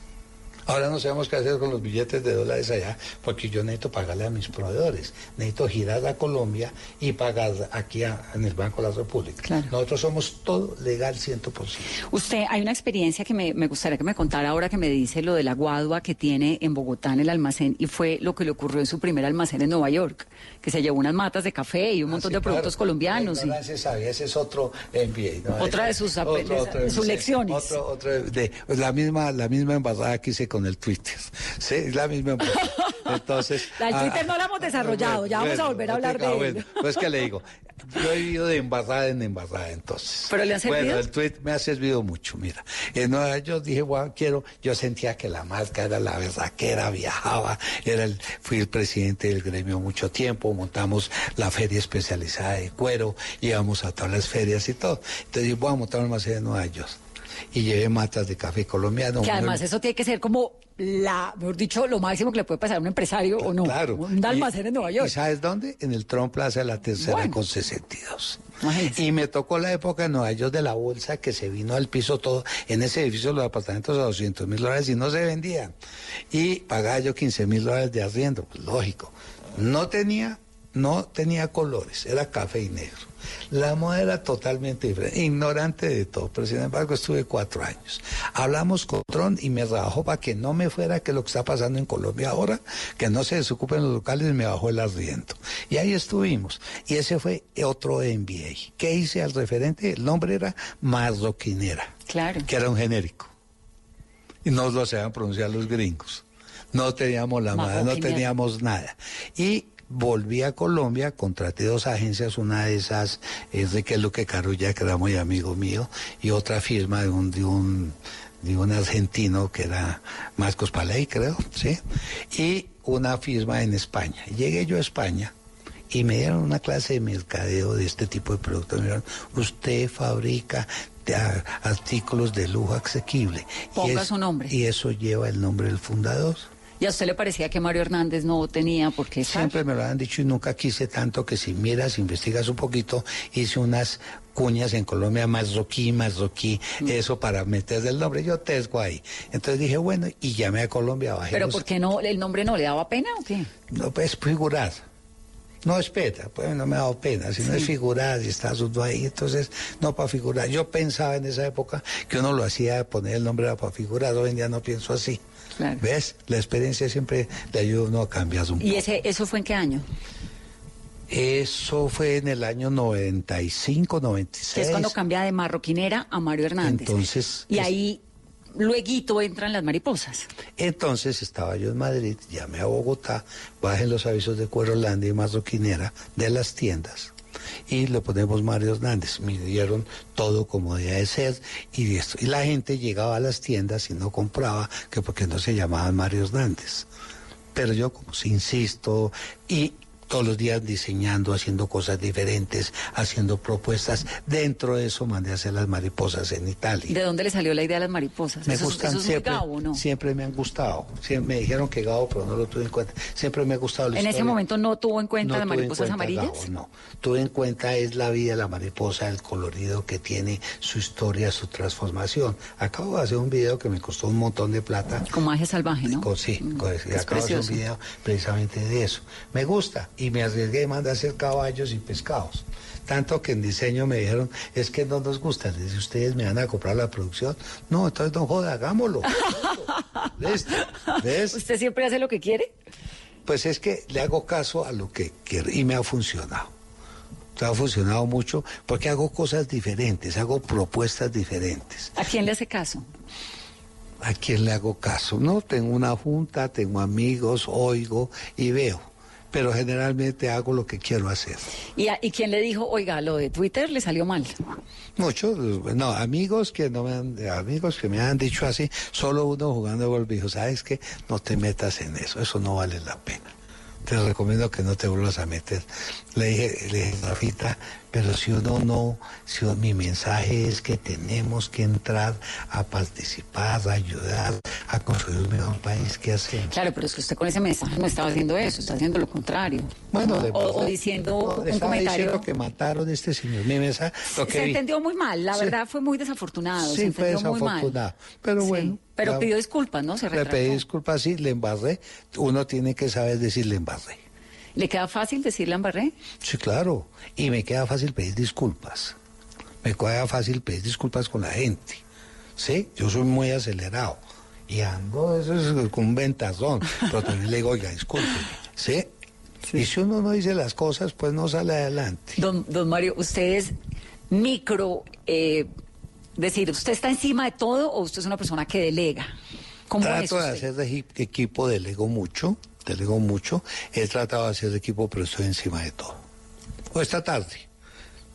Ahora no sabemos qué hacer con los billetes de dólares allá, porque yo necesito pagarle a mis proveedores. Necesito girar a Colombia y pagar aquí a- en el Banco de la República. Nosotros somos todo legal 100%. Usted, hay una experiencia que me, me gustaría que me contara ahora que me dice lo de la guadua que tiene en Bogotá en el almacén y fue lo que le ocurrió en su primer almacén en Nueva York, que se llevó unas matas de café y un montón Ah, Sí, de productos claro. colombianos. La y- sabia, ese es otro. ¿no? Otra de sus ape- de sus lecciones. Otro, otro de, la misma, la misma embarrada que hice con el Twitter. Sí, es la misma. Entonces. La del ah, Twitter no la hemos desarrollado, ya vamos a volver a hablar de ah, él. bueno, pues que le digo, yo he vivido de embarrada en embarrada entonces. ¿Pero le ha servido? Bueno, el tweet me ha servido mucho, mira. En Nueva York dije, bueno, quiero, yo sentía que la marca era la berraquera, viajaba, era el, fui el presidente del gremio mucho tiempo, montamos la feria especializada de cuero, íbamos a todas las ferias y todo. Entonces dije, voy a montar un almacén en Nueva York. Y llevé matas de café colombiano. Que además eso tiene que ser como la, mejor dicho, lo máximo que le puede pasar a un empresario o no. Claro. Un almacén en Nueva York. ¿Y sabes dónde? En el Trump Plaza de la Tercera Bueno. con 62. Y me tocó la época en Nueva York de la bolsa que se vino al piso todo. En ese edificio los apartamentos a 200 mil dólares y no se vendían. Y pagaba yo 15 mil dólares de arriendo. Pues lógico. No tenía, no tenía colores. Era café y negro. La moda era totalmente diferente, ignorante de todo, pero sin embargo estuve cuatro años. Hablamos con Tron y me trabajó para que no me fuera que lo que está pasando en Colombia ahora, que no se desocupen los locales, y me bajó el arriendo. Y ahí estuvimos. Y ese fue otro MBA. ¿Qué hice al referente? El nombre era Marroquinera, Claro. que era un genérico. Y no lo sabían pronunciar los gringos. No teníamos la madre, no teníamos nada. Y volví a Colombia, contraté dos agencias, una de esas es de que Luque Carulla, que era muy amigo mío, y otra firma de un, de un, de un argentino que era Marcos Paley, creo, ¿sí? Y una firma en España. Llegué yo a España y me dieron una clase de mercadeo de este tipo de productos. Me dijeron, usted fabrica artículos de lujo asequible. Ponga es- su nombre. Y eso lleva el nombre del fundador. ¿Y a usted le parecía que Mario Hernández no tenía por qué estar? Siempre me lo han dicho y nunca quise tanto que si miras, investigas un poquito, hice unas cuñas en Colombia, más roquí, más roquí, Mm. eso para meter el nombre, yo tesgo ahí. Entonces dije, bueno, y llamé a Colombia, bajé ¿Pero los- por qué no, el nombre no le daba pena o qué? No, pues figurar. No es pena, pues no me ha dado pena, sino es figurar y está asunto ahí, entonces no para figurar. Yo pensaba en esa época que uno lo hacía, poner el nombre era para figurar, hoy en día no pienso así. ¿Ves? La experiencia siempre le ayuda a uno a cambiar un ¿Y ese, eso fue en qué año? Eso fue en el año 95, 96. Que es cuando cambia de marroquinera a Mario Hernández. Entonces, y es- ahí, luego entran las mariposas. Entonces estaba yo en Madrid, llamé a Bogotá, bajen los avisos de Cuerolandia y Marroquinera de las tiendas y le ponemos Mario Hernández. Me dieron todo como debía de ser y esto. Y la gente llegaba a las tiendas y no compraba, que porque no se llamaban Mario Hernández. Pero yo como si insisto y todos los días diseñando, haciendo cosas diferentes, haciendo propuestas. Dentro de eso mandé a hacer las mariposas en Italia. ¿De dónde le salió la idea de las mariposas? Me eso, gustan eso es siempre, Gabo, ¿no? siempre me han gustado. Siempre me dijeron que Gabo, pero no lo tuve en cuenta. Siempre me ha gustado la En ese momento no tuvo en cuenta No las en mariposas cuenta amarillas. Gabo, no, tuve en cuenta es la vida de la mariposa, el colorido que tiene, su historia, su transformación. Acabo de hacer un video que me costó un montón de plata. Con magia salvaje, ¿no? Con- sí, con- es acabo de hacer un video precisamente de eso. Me gusta y me arriesgué, mandé a hacer caballos y pescados. Tanto que en diseño me dijeron, es que no nos gusta. ¿ustedes me van a comprar la producción? No, entonces no joda, hagámoslo. ¿Listo? ¿Ves? ¿Usted siempre hace lo que quiere? Pues es que le hago caso a lo que quiero y me ha funcionado. Ha funcionado mucho porque hago cosas diferentes, hago propuestas diferentes. ¿A quién le hace caso? ¿A quién le hago caso? No, tengo una junta, tengo amigos, oigo y veo. Pero generalmente hago lo que quiero hacer. ¿Y, a- ¿Y quién le dijo, oiga, lo de Twitter le salió mal? Muchos, no, amigos que no me han, amigos que me han dicho así, solo uno jugando golf dijo, sabes qué? no te metas en eso, eso no vale la pena. Te recomiendo que no te vuelvas a meter. Le dije, le dije, Rafita, pero si uno no, si uno- mi mensaje es que tenemos que entrar a participar, a ayudar, a construir un mejor país, ¿qué hacemos? Claro, pero es que usted con ese mensaje no estaba haciendo eso, está haciendo lo contrario. Bueno, de o, diciendo no, le un comentario. diciendo que mataron a este señor. Mi mensaje, lo que Se vi- entendió muy mal, la Sí. verdad fue muy desafortunado. se Sí, fue entendió muy mal. desafortunado. Pero Sí, bueno. Pero ya- pidió disculpas, ¿no? Se Le retrató. pedí disculpas, sí, le embarré. Uno tiene que saber decir le embarré. ¿Le queda fácil decirle a Ambarré? Sí, claro. Y me queda fácil pedir disculpas. Me queda fácil pedir disculpas con la gente. ¿Sí? Yo soy muy acelerado. Y ando, eso es con un ventazón. Pero también le digo, oiga, discúlpeme. ¿Sí? Y si uno no dice las cosas, pues no sale adelante. Don, don Mario, ¿usted es micro, eh, decir, ¿usted está encima de todo o usted es una persona que delega? ¿Cómo es Trato de hacer de equi- equipo, delego mucho, delego mucho. He tratado de hacer equipo, pero estoy encima de todo. O esta tarde.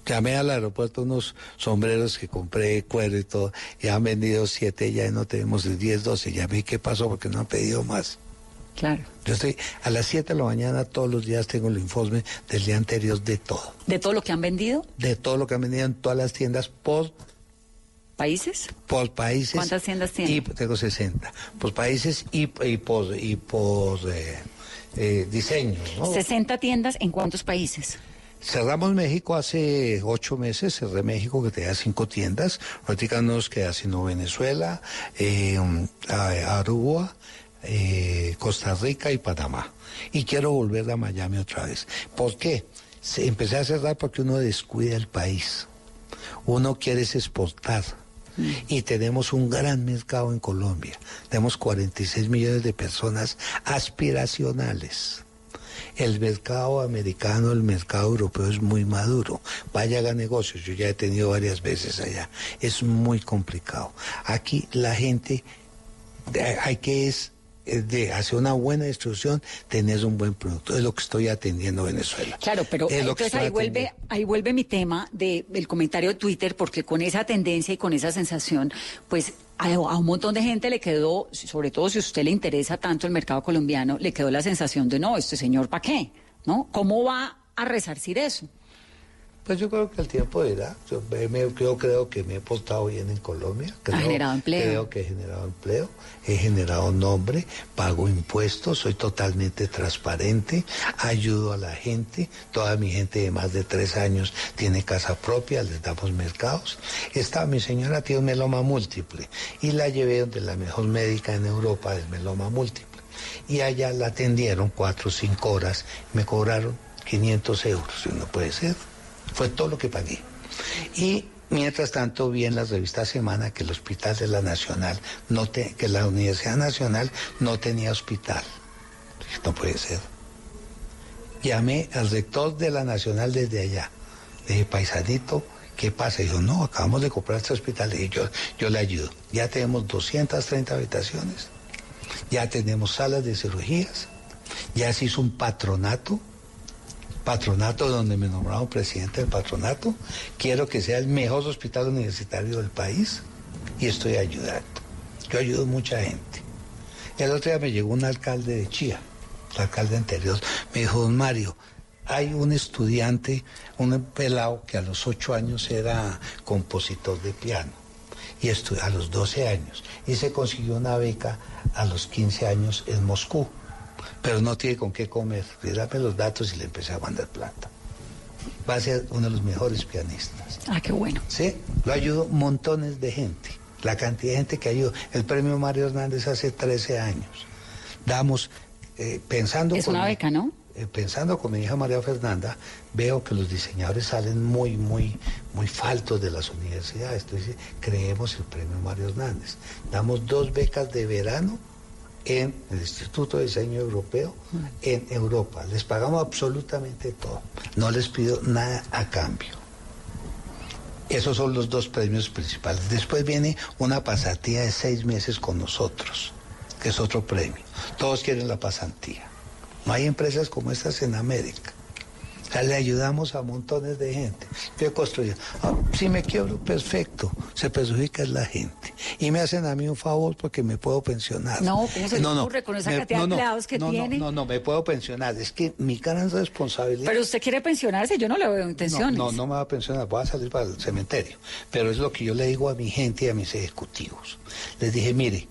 Llamé al aeropuerto unos sombreros que compré, cuero y todo, y han vendido siete, ya no tenemos de 10, 12. Llamé, ¿qué pasó? Porque no han pedido más. Claro. Yo estoy a las 7 de la mañana, todos los días tengo el informe del día anterior de todo. ¿De todo lo que han vendido? De todo lo que han vendido en todas las tiendas por ¿Países? por países. ¿Cuántas tiendas tiene? Y tengo 60. Por países y, y por, y por eh, eh, diseño. ¿no? 60 tiendas en cuántos países? Cerramos México hace ocho meses, cerré México que tenía cinco tiendas, ahorita nos queda sino Venezuela, eh, a- Aruba, eh, Costa Rica y Panamá. Y quiero volver a Miami otra vez. ¿Por qué? Se- empecé a cerrar porque uno descuida el país. Uno quiere exportar. Y tenemos un gran mercado en Colombia. Tenemos 46 millones de personas aspiracionales. El mercado americano, el mercado europeo es muy maduro. Vaya haga negocios, yo ya he tenido varias veces allá. Es muy complicado. Aquí la gente, de- hay que es eh, de hacer una buena distribución, tener un buen producto. Es lo que estoy atendiendo en Venezuela. Claro, pero Es lo que entonces ahí vuelve, atendiendo. ahí vuelve mi tema de, del comentario de Twitter, porque con esa tendencia y con esa sensación, pues a, a un montón de gente le quedó, sobre todo si a usted le interesa tanto el mercado colombiano, le quedó la sensación de no, este señor, ¿para qué? ¿No? ¿Cómo va a resarcir eso? Pues yo creo que el tiempo dirá. Yo, me- yo creo que me he portado bien en Colombia. Creo, generado empleo. Creo que he generado empleo, he generado nombre, pago impuestos, soy totalmente transparente, ayudo a la gente. Toda mi gente de más de tres años tiene casa propia, les damos mercados. Está mi señora tiene un meloma múltiple y la llevé donde la mejor médica en Europa del meloma múltiple. Y allá la atendieron cuatro o cinco horas, me cobraron 500 euros. No puede ser. Fue todo lo que pagué. Y mientras tanto vi en la revista Semana que el Hospital de la Nacional, no que la Universidad Nacional no tenía hospital. No puede ser. Llamé al rector de la Nacional desde allá. Le dije, paisanito, ¿qué pasa? Dijo, no, acabamos de comprar este hospital. Le dije, yo, yo le ayudo. Ya tenemos 230 habitaciones, ya tenemos salas de cirugías, ya se hizo un patronato patronato donde me nombraron presidente del patronato. Quiero que sea el mejor hospital universitario del país y estoy ayudando. Yo ayudo mucha gente. El otro día me llegó un alcalde de Chía, el alcalde anterior, me dijo, don Mario, hay un estudiante, un pelado que a los ocho años era compositor de piano y a los 12 años y se consiguió una beca a los 15 años en Moscú pero no tiene con qué comer. Le dame los datos y le empecé a mandar plata. Va a ser uno de los mejores pianistas. Ah, qué bueno. Sí, lo ayudo montones de gente. La cantidad de gente que ayudo. El premio Mario Hernández hace 13 años. Damos, eh, pensando... Es con una beca, ¿no? eh, pensando con mi hija María Fernanda, veo que los diseñadores salen muy, muy, muy faltos de las universidades. Entonces, creemos el premio Mario Hernández. Damos dos becas de verano en el Instituto de Diseño Europeo en Europa. Les pagamos absolutamente todo. No les pido nada a cambio. Esos son los dos premios principales. Después viene una pasantía de seis meses con nosotros, que es otro premio. Todos quieren la pasantía. No hay empresas como estas en América. Sea, le ayudamos a montones de gente. Yo construyo. Ah, si me quiebro, perfecto. Se perjudica es la gente. Y me hacen a mí un favor porque me puedo pensionar. No, ¿cómo se le ocurre con esa me- cantidad de empleados que no, no, tiene? No, no, me puedo pensionar. Es que mi gran responsabilidad. Pero usted quiere pensionarse, yo no le veo intenciones. No, no, no me voy a pensionar, voy a salir para el cementerio. Pero es lo que yo le digo a mi gente y a mis ejecutivos. Les dije, mire,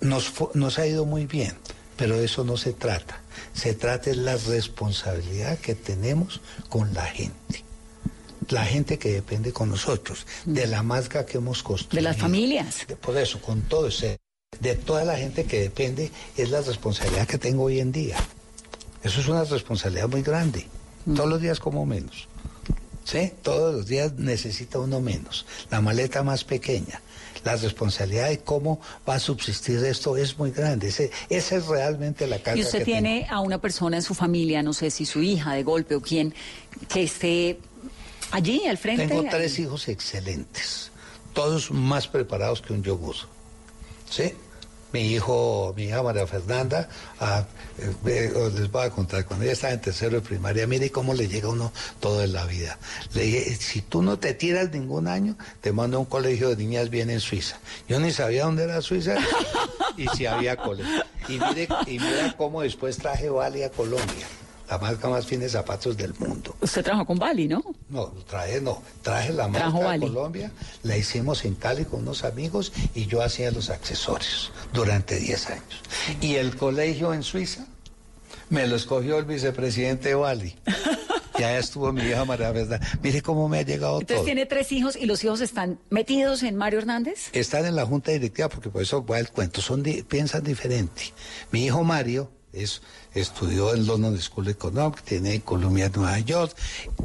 nos, nos ha ido muy bien, pero de eso no se trata. Se trata de la responsabilidad que tenemos con la gente. La gente que depende con nosotros, de la marca que hemos construido. De las familias. De- Por eso, con todo ese, de toda la gente que depende, es la responsabilidad que tengo hoy en día. Eso es una responsabilidad muy grande. Todos los días como menos. ¿Sí? Todos los días necesita uno menos. La maleta más pequeña. La responsabilidad de cómo va a subsistir esto es muy grande. Ese- esa es realmente la carga Y usted que tiene a una persona en su familia, no sé si su hija de golpe o quién, que esté allí al frente. Tengo tres hijos excelentes, todos más preparados que un yogur. ¿Sí? Mi hijo, mi hija María Fernanda, ah, eh, eh, os les voy a contar, cuando ella estaba en tercero de primaria, mire cómo le llega a uno todo en la vida. Le dije, si tú no te tiras ningún año, te mando a un colegio de niñas bien en Suiza. Yo ni sabía dónde era Suiza y si había colegio. Y mire, y mira cómo después traje Vale a Colombia, la marca más fina de zapatos del mundo. Usted trabajó con Bali, ¿no? No, traje no, traje la marca de Bali. Colombia, la hicimos en Cali con unos amigos y yo hacía los accesorios durante 10 años. Y el colegio en Suiza me lo escogió el vicepresidente Bali. Ya estuvo mi hija María Fernanda. Mire cómo me ha llegado Entonces todo. tiene tres hijos y los hijos están metidos en Mario Hernández. Están en la junta directiva porque por eso va el cuento, son di- piensan diferente. Mi hijo Mario es, estudió en London School of Economics, tiene Columbia en Nueva York,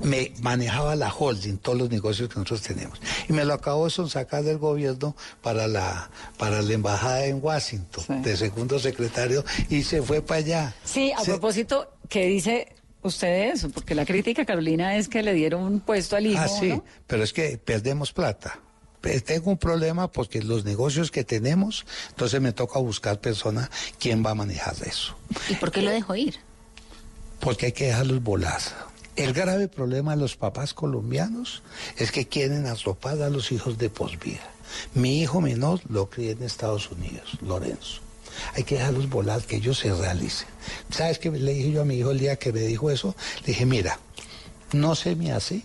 me manejaba la holding, todos los negocios que nosotros tenemos. Y me lo acabó de sacar del gobierno para la, para la embajada en Washington, de segundo secretario, y se fue para allá. Sí, a Se- propósito, ¿qué dice usted eso? Porque la crítica, Carolina, es que le dieron un puesto al hijo. Ah, sí, ¿no? pero es que perdemos plata. Pe- Tengo un problema porque los negocios que tenemos, entonces me toca buscar persona quién va a manejar eso. ¿Y por qué lo dejó ir? Porque hay que dejarlos volar. El grave problema de los papás colombianos es que quieren arropar a los hijos de posvida. Mi hijo menor lo crié en Estados Unidos, Lorenzo. Hay que dejarlos volar, que ellos se realicen. ¿Sabes qué le dije yo a mi hijo el día que me dijo eso? Le dije, mira, no se me hace,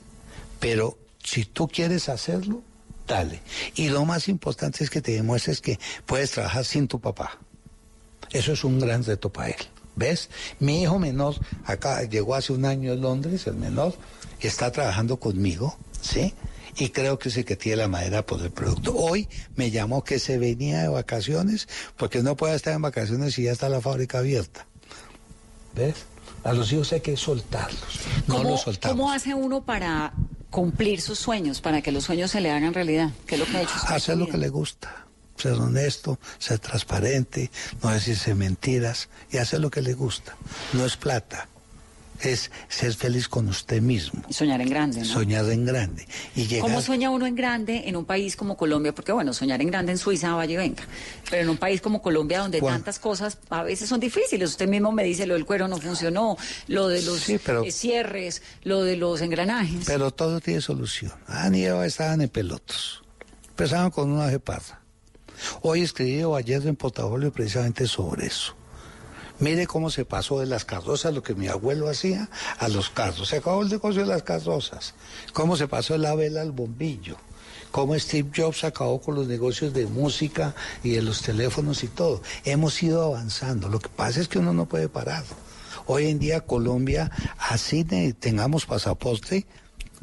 Pero si tú quieres hacerlo, Y lo más importante es que te demuestres que puedes trabajar sin tu papá. Eso es un gran reto para él. ¿Ves? Mi hijo menor, acá llegó hace un año en Londres, el menor, está trabajando conmigo, ¿sí? Y creo que sí que tiene la madera por el producto. Hoy me llamó que se venía de vacaciones, porque no puede estar en vacaciones si ya está la fábrica abierta. ¿Ves? A los hijos hay que soltarlos. No ¿Cómo, los soltamos. ¿Cómo hace uno para cumplir sus sueños, para que los sueños se le hagan realidad? ¿Qué es lo que ha hecho? Hacer lo que le gusta. Ser honesto, ser transparente, no decirse mentiras y hacer lo que le gusta. No es plata, es ser feliz con usted mismo. Y soñar en grande, ¿no? Soñar en grande. Y llegar... ¿Cómo sueña uno en grande en un país como Colombia? Porque bueno, soñar en grande en Suiza, vaya y venga. Pero en un país como Colombia donde Juan. tantas cosas a veces son difíciles. Usted mismo me dice lo del cuero no funcionó, lo de los Sí, pero- eh, cierres, lo de los engranajes. Pero todo tiene solución. Adán y Eva estaban en pelotos. Empezaban con una parra. Hoy escribí o ayer en portafolio precisamente sobre eso. Mire cómo se pasó de las carrozas, lo que mi abuelo hacía, a los carros. Se acabó el negocio de las carrozas. Cómo se pasó de la vela al bombillo. Cómo Steve Jobs acabó con los negocios de música y de los teléfonos y todo. Hemos ido avanzando. Lo que pasa es que uno no puede parar. Hoy en día Colombia, así tengamos pasaporte,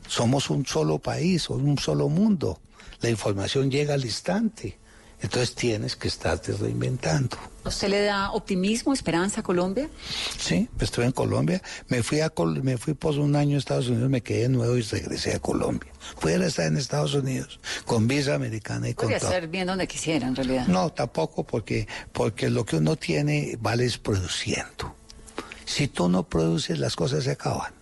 somos un solo país, un solo mundo. La información llega al instante. Entonces tienes que estarte reinventando. ¿Usted le da optimismo, esperanza a Colombia? Sí, pues estuve en Colombia. Me fui, a Col- me fui por un año a Estados Unidos, me quedé nuevo y regresé a Colombia. Fuera estar en Estados Unidos, con visa americana y con Podría todo. ser bien donde quisiera, en realidad. No, tampoco, porque, porque lo que uno tiene vale es produciendo. Si tú no produces, las cosas se acaban.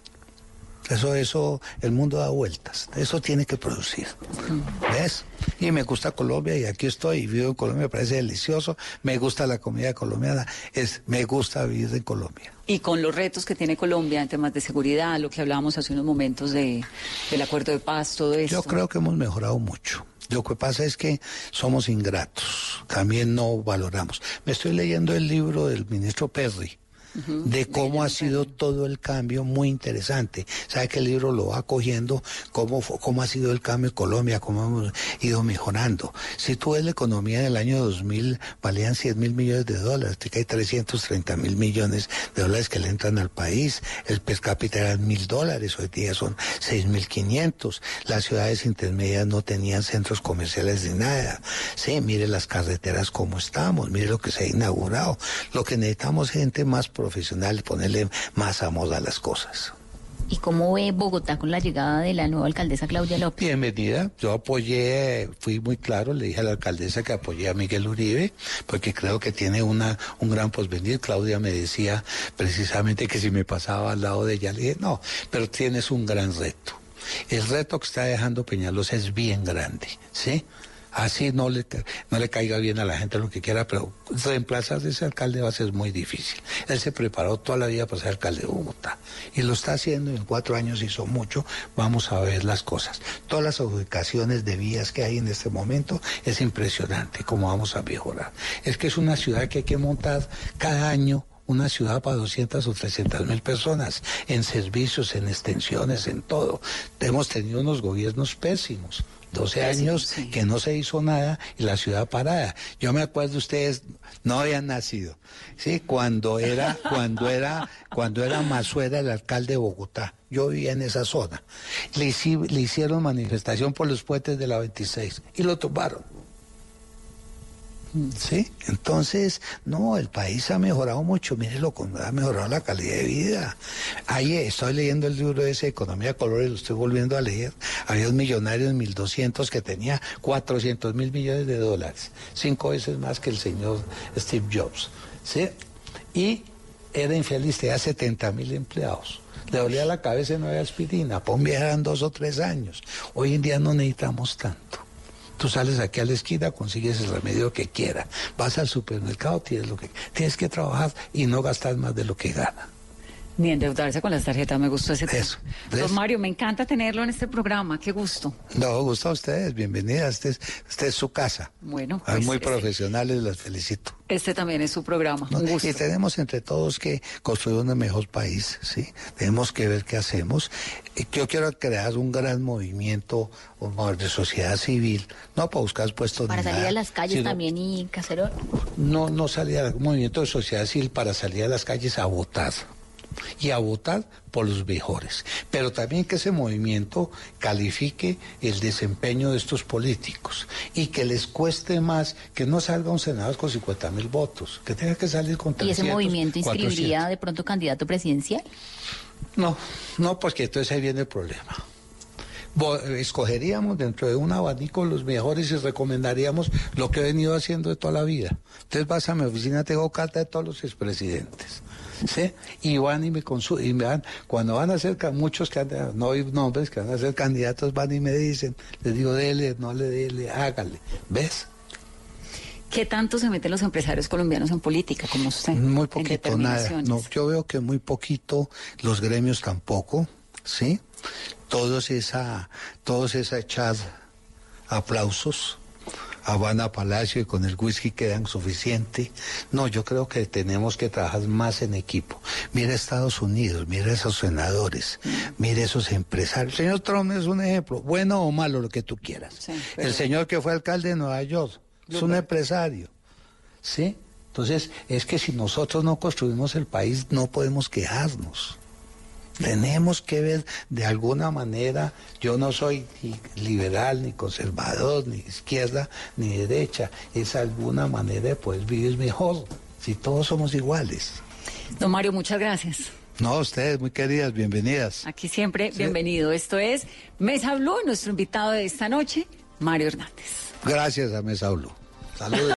Eso, eso, el mundo da vueltas. Eso tiene que producir. ¿Ves? Y me gusta Colombia y aquí estoy vivo en Colombia, me parece delicioso. Me gusta la comida colombiana. Es, me gusta vivir en Colombia. Y con los retos que tiene Colombia en temas de seguridad, lo que hablábamos hace unos momentos de, del acuerdo de paz, todo eso. Yo creo que hemos mejorado mucho. Lo que pasa es que somos ingratos, también no valoramos. Me estoy leyendo el libro del ministro Perry de cómo ha sido todo el cambio, muy interesante. Sabe que el libro lo va cogiendo, cómo, cómo ha sido el cambio en Colombia, cómo hemos ido mejorando. Si tú ves la economía del año 2000, valían 100 mil millones de dólares, que hay 330 mil millones de dólares que le entran al país, el per cápita era mil dólares, hoy día son 6 mil 500, las ciudades intermedias no tenían centros comerciales ni nada. Sí, mire las carreteras como estamos, mire lo que se ha inaugurado. Lo que necesitamos es gente más profesional, ponerle más amor a las cosas. ¿Y cómo ve Bogotá con la llegada de la nueva alcaldesa Claudia López? Bienvenida. Yo apoyé, fui muy claro, le dije a la alcaldesa que apoyé a Miguel Uribe, porque creo que tiene una, un gran porvenir. Claudia me decía precisamente que si me pasaba al lado de ella, le dije, no, pero tienes un gran reto. El reto que está dejando Peñalosa es bien grande, ¿sí? Así no le, no le caiga bien a la gente lo que quiera, pero reemplazar a ese alcalde va a ser muy difícil. Él se preparó toda la vida para ser alcalde de Bogotá y lo está haciendo en cuatro años hizo mucho. Vamos a ver las cosas. Todas las adjudicaciones de vías que hay en este momento es impresionante cómo vamos a mejorar. Es que es una ciudad que hay que montar cada año una ciudad para 200 o 300 mil personas, en servicios, en extensiones, en todo. Hemos tenido unos gobiernos pésimos. 12 años que no se hizo nada y la ciudad parada. Yo me acuerdo ustedes no habían nacido, sí, cuando era cuando era cuando era Mazuera el alcalde de Bogotá. Yo vivía en esa zona. Le, le hicieron manifestación por los puentes de la 26 y lo tumbaron. Sí, entonces, no, el país ha mejorado mucho, mírelo, con- ha mejorado la calidad de vida. Ahí estoy leyendo el libro ese, Economía de Colores, lo estoy volviendo a leer. Había un millonario en 1200 que tenía 400 mil millones de dólares, cinco veces más que el señor Steve Jobs. ¿sí? Y era infeliz, tenía 70 mil empleados. Le dolía la cabeza y no había aspirina, viaje eran dos o tres años. Hoy en día no necesitamos tanto. Tú sales aquí a la esquina, consigues el remedio que quieras. Vas al supermercado, tienes lo que tienes que trabajar y no gastar más de lo que gana. Ni endeudarse con las tarjetas, me gustó ese tema. Eso. Don Mario, me encanta tenerlo en este programa, qué gusto. No, gusto a ustedes, bienvenidas. Este es, este es su casa. Bueno, pues, muy este- profesionales, las felicito. Este también es su programa, ¿no? un gusto. Y tenemos entre todos que construir un mejor país, ¿sí? Tenemos que ver qué hacemos. Y Yo quiero crear un gran movimiento de sociedad civil, no para buscar puestos Para ni salir nada, a las calles sino- también y caserón. No, no salir a un movimiento de sociedad civil para salir a las calles a votar. Y a votar por los mejores. Pero también que ese movimiento califique el desempeño de estos políticos y que les cueste más que no salga un senador con 50 mil votos, que tenga que salir con ¿Y ese 300, movimiento 400. inscribiría de pronto candidato presidencial? No, no, porque entonces ahí viene el problema. Escogeríamos dentro de un abanico los mejores y recomendaríamos lo que he venido haciendo de toda la vida. Entonces vas a mi oficina, tengo carta de todos los expresidentes. ¿Sí? Y van y me consultan, y me van, cuando van a ser, muchos que han- no hay nombres que van a ser candidatos, van y me dicen, les digo, dele, no le dele, hágale. ¿Ves? ¿Qué tanto se meten los empresarios colombianos en política, como usted? Muy poquito, nada. No, yo veo que muy poquito, los gremios tampoco, ¿sí? Todos esa, todos esa echar aplausos. Habana Palacio y con el whisky quedan suficiente. No, yo creo que tenemos que trabajar más en equipo. Mira Estados Unidos, mira esos senadores, mira esos empresarios. El señor Trump es un ejemplo, bueno o malo, lo que tú quieras. pero- El señor que fue alcalde de Nueva York es un empresario. ¿Sí? Entonces, es que si nosotros no construimos el país, no podemos quejarnos. Tenemos que ver de alguna manera, yo no soy ni liberal, ni conservador, ni izquierda, ni derecha, es alguna manera de poder vivir mejor, si todos somos iguales. Don Mario, muchas gracias. No, ustedes, muy queridas, bienvenidas. Aquí siempre, bienvenido. Esto es Mesa Blue, nuestro invitado de esta noche, Mario Hernández. Gracias a Mesa Blue. Saludos.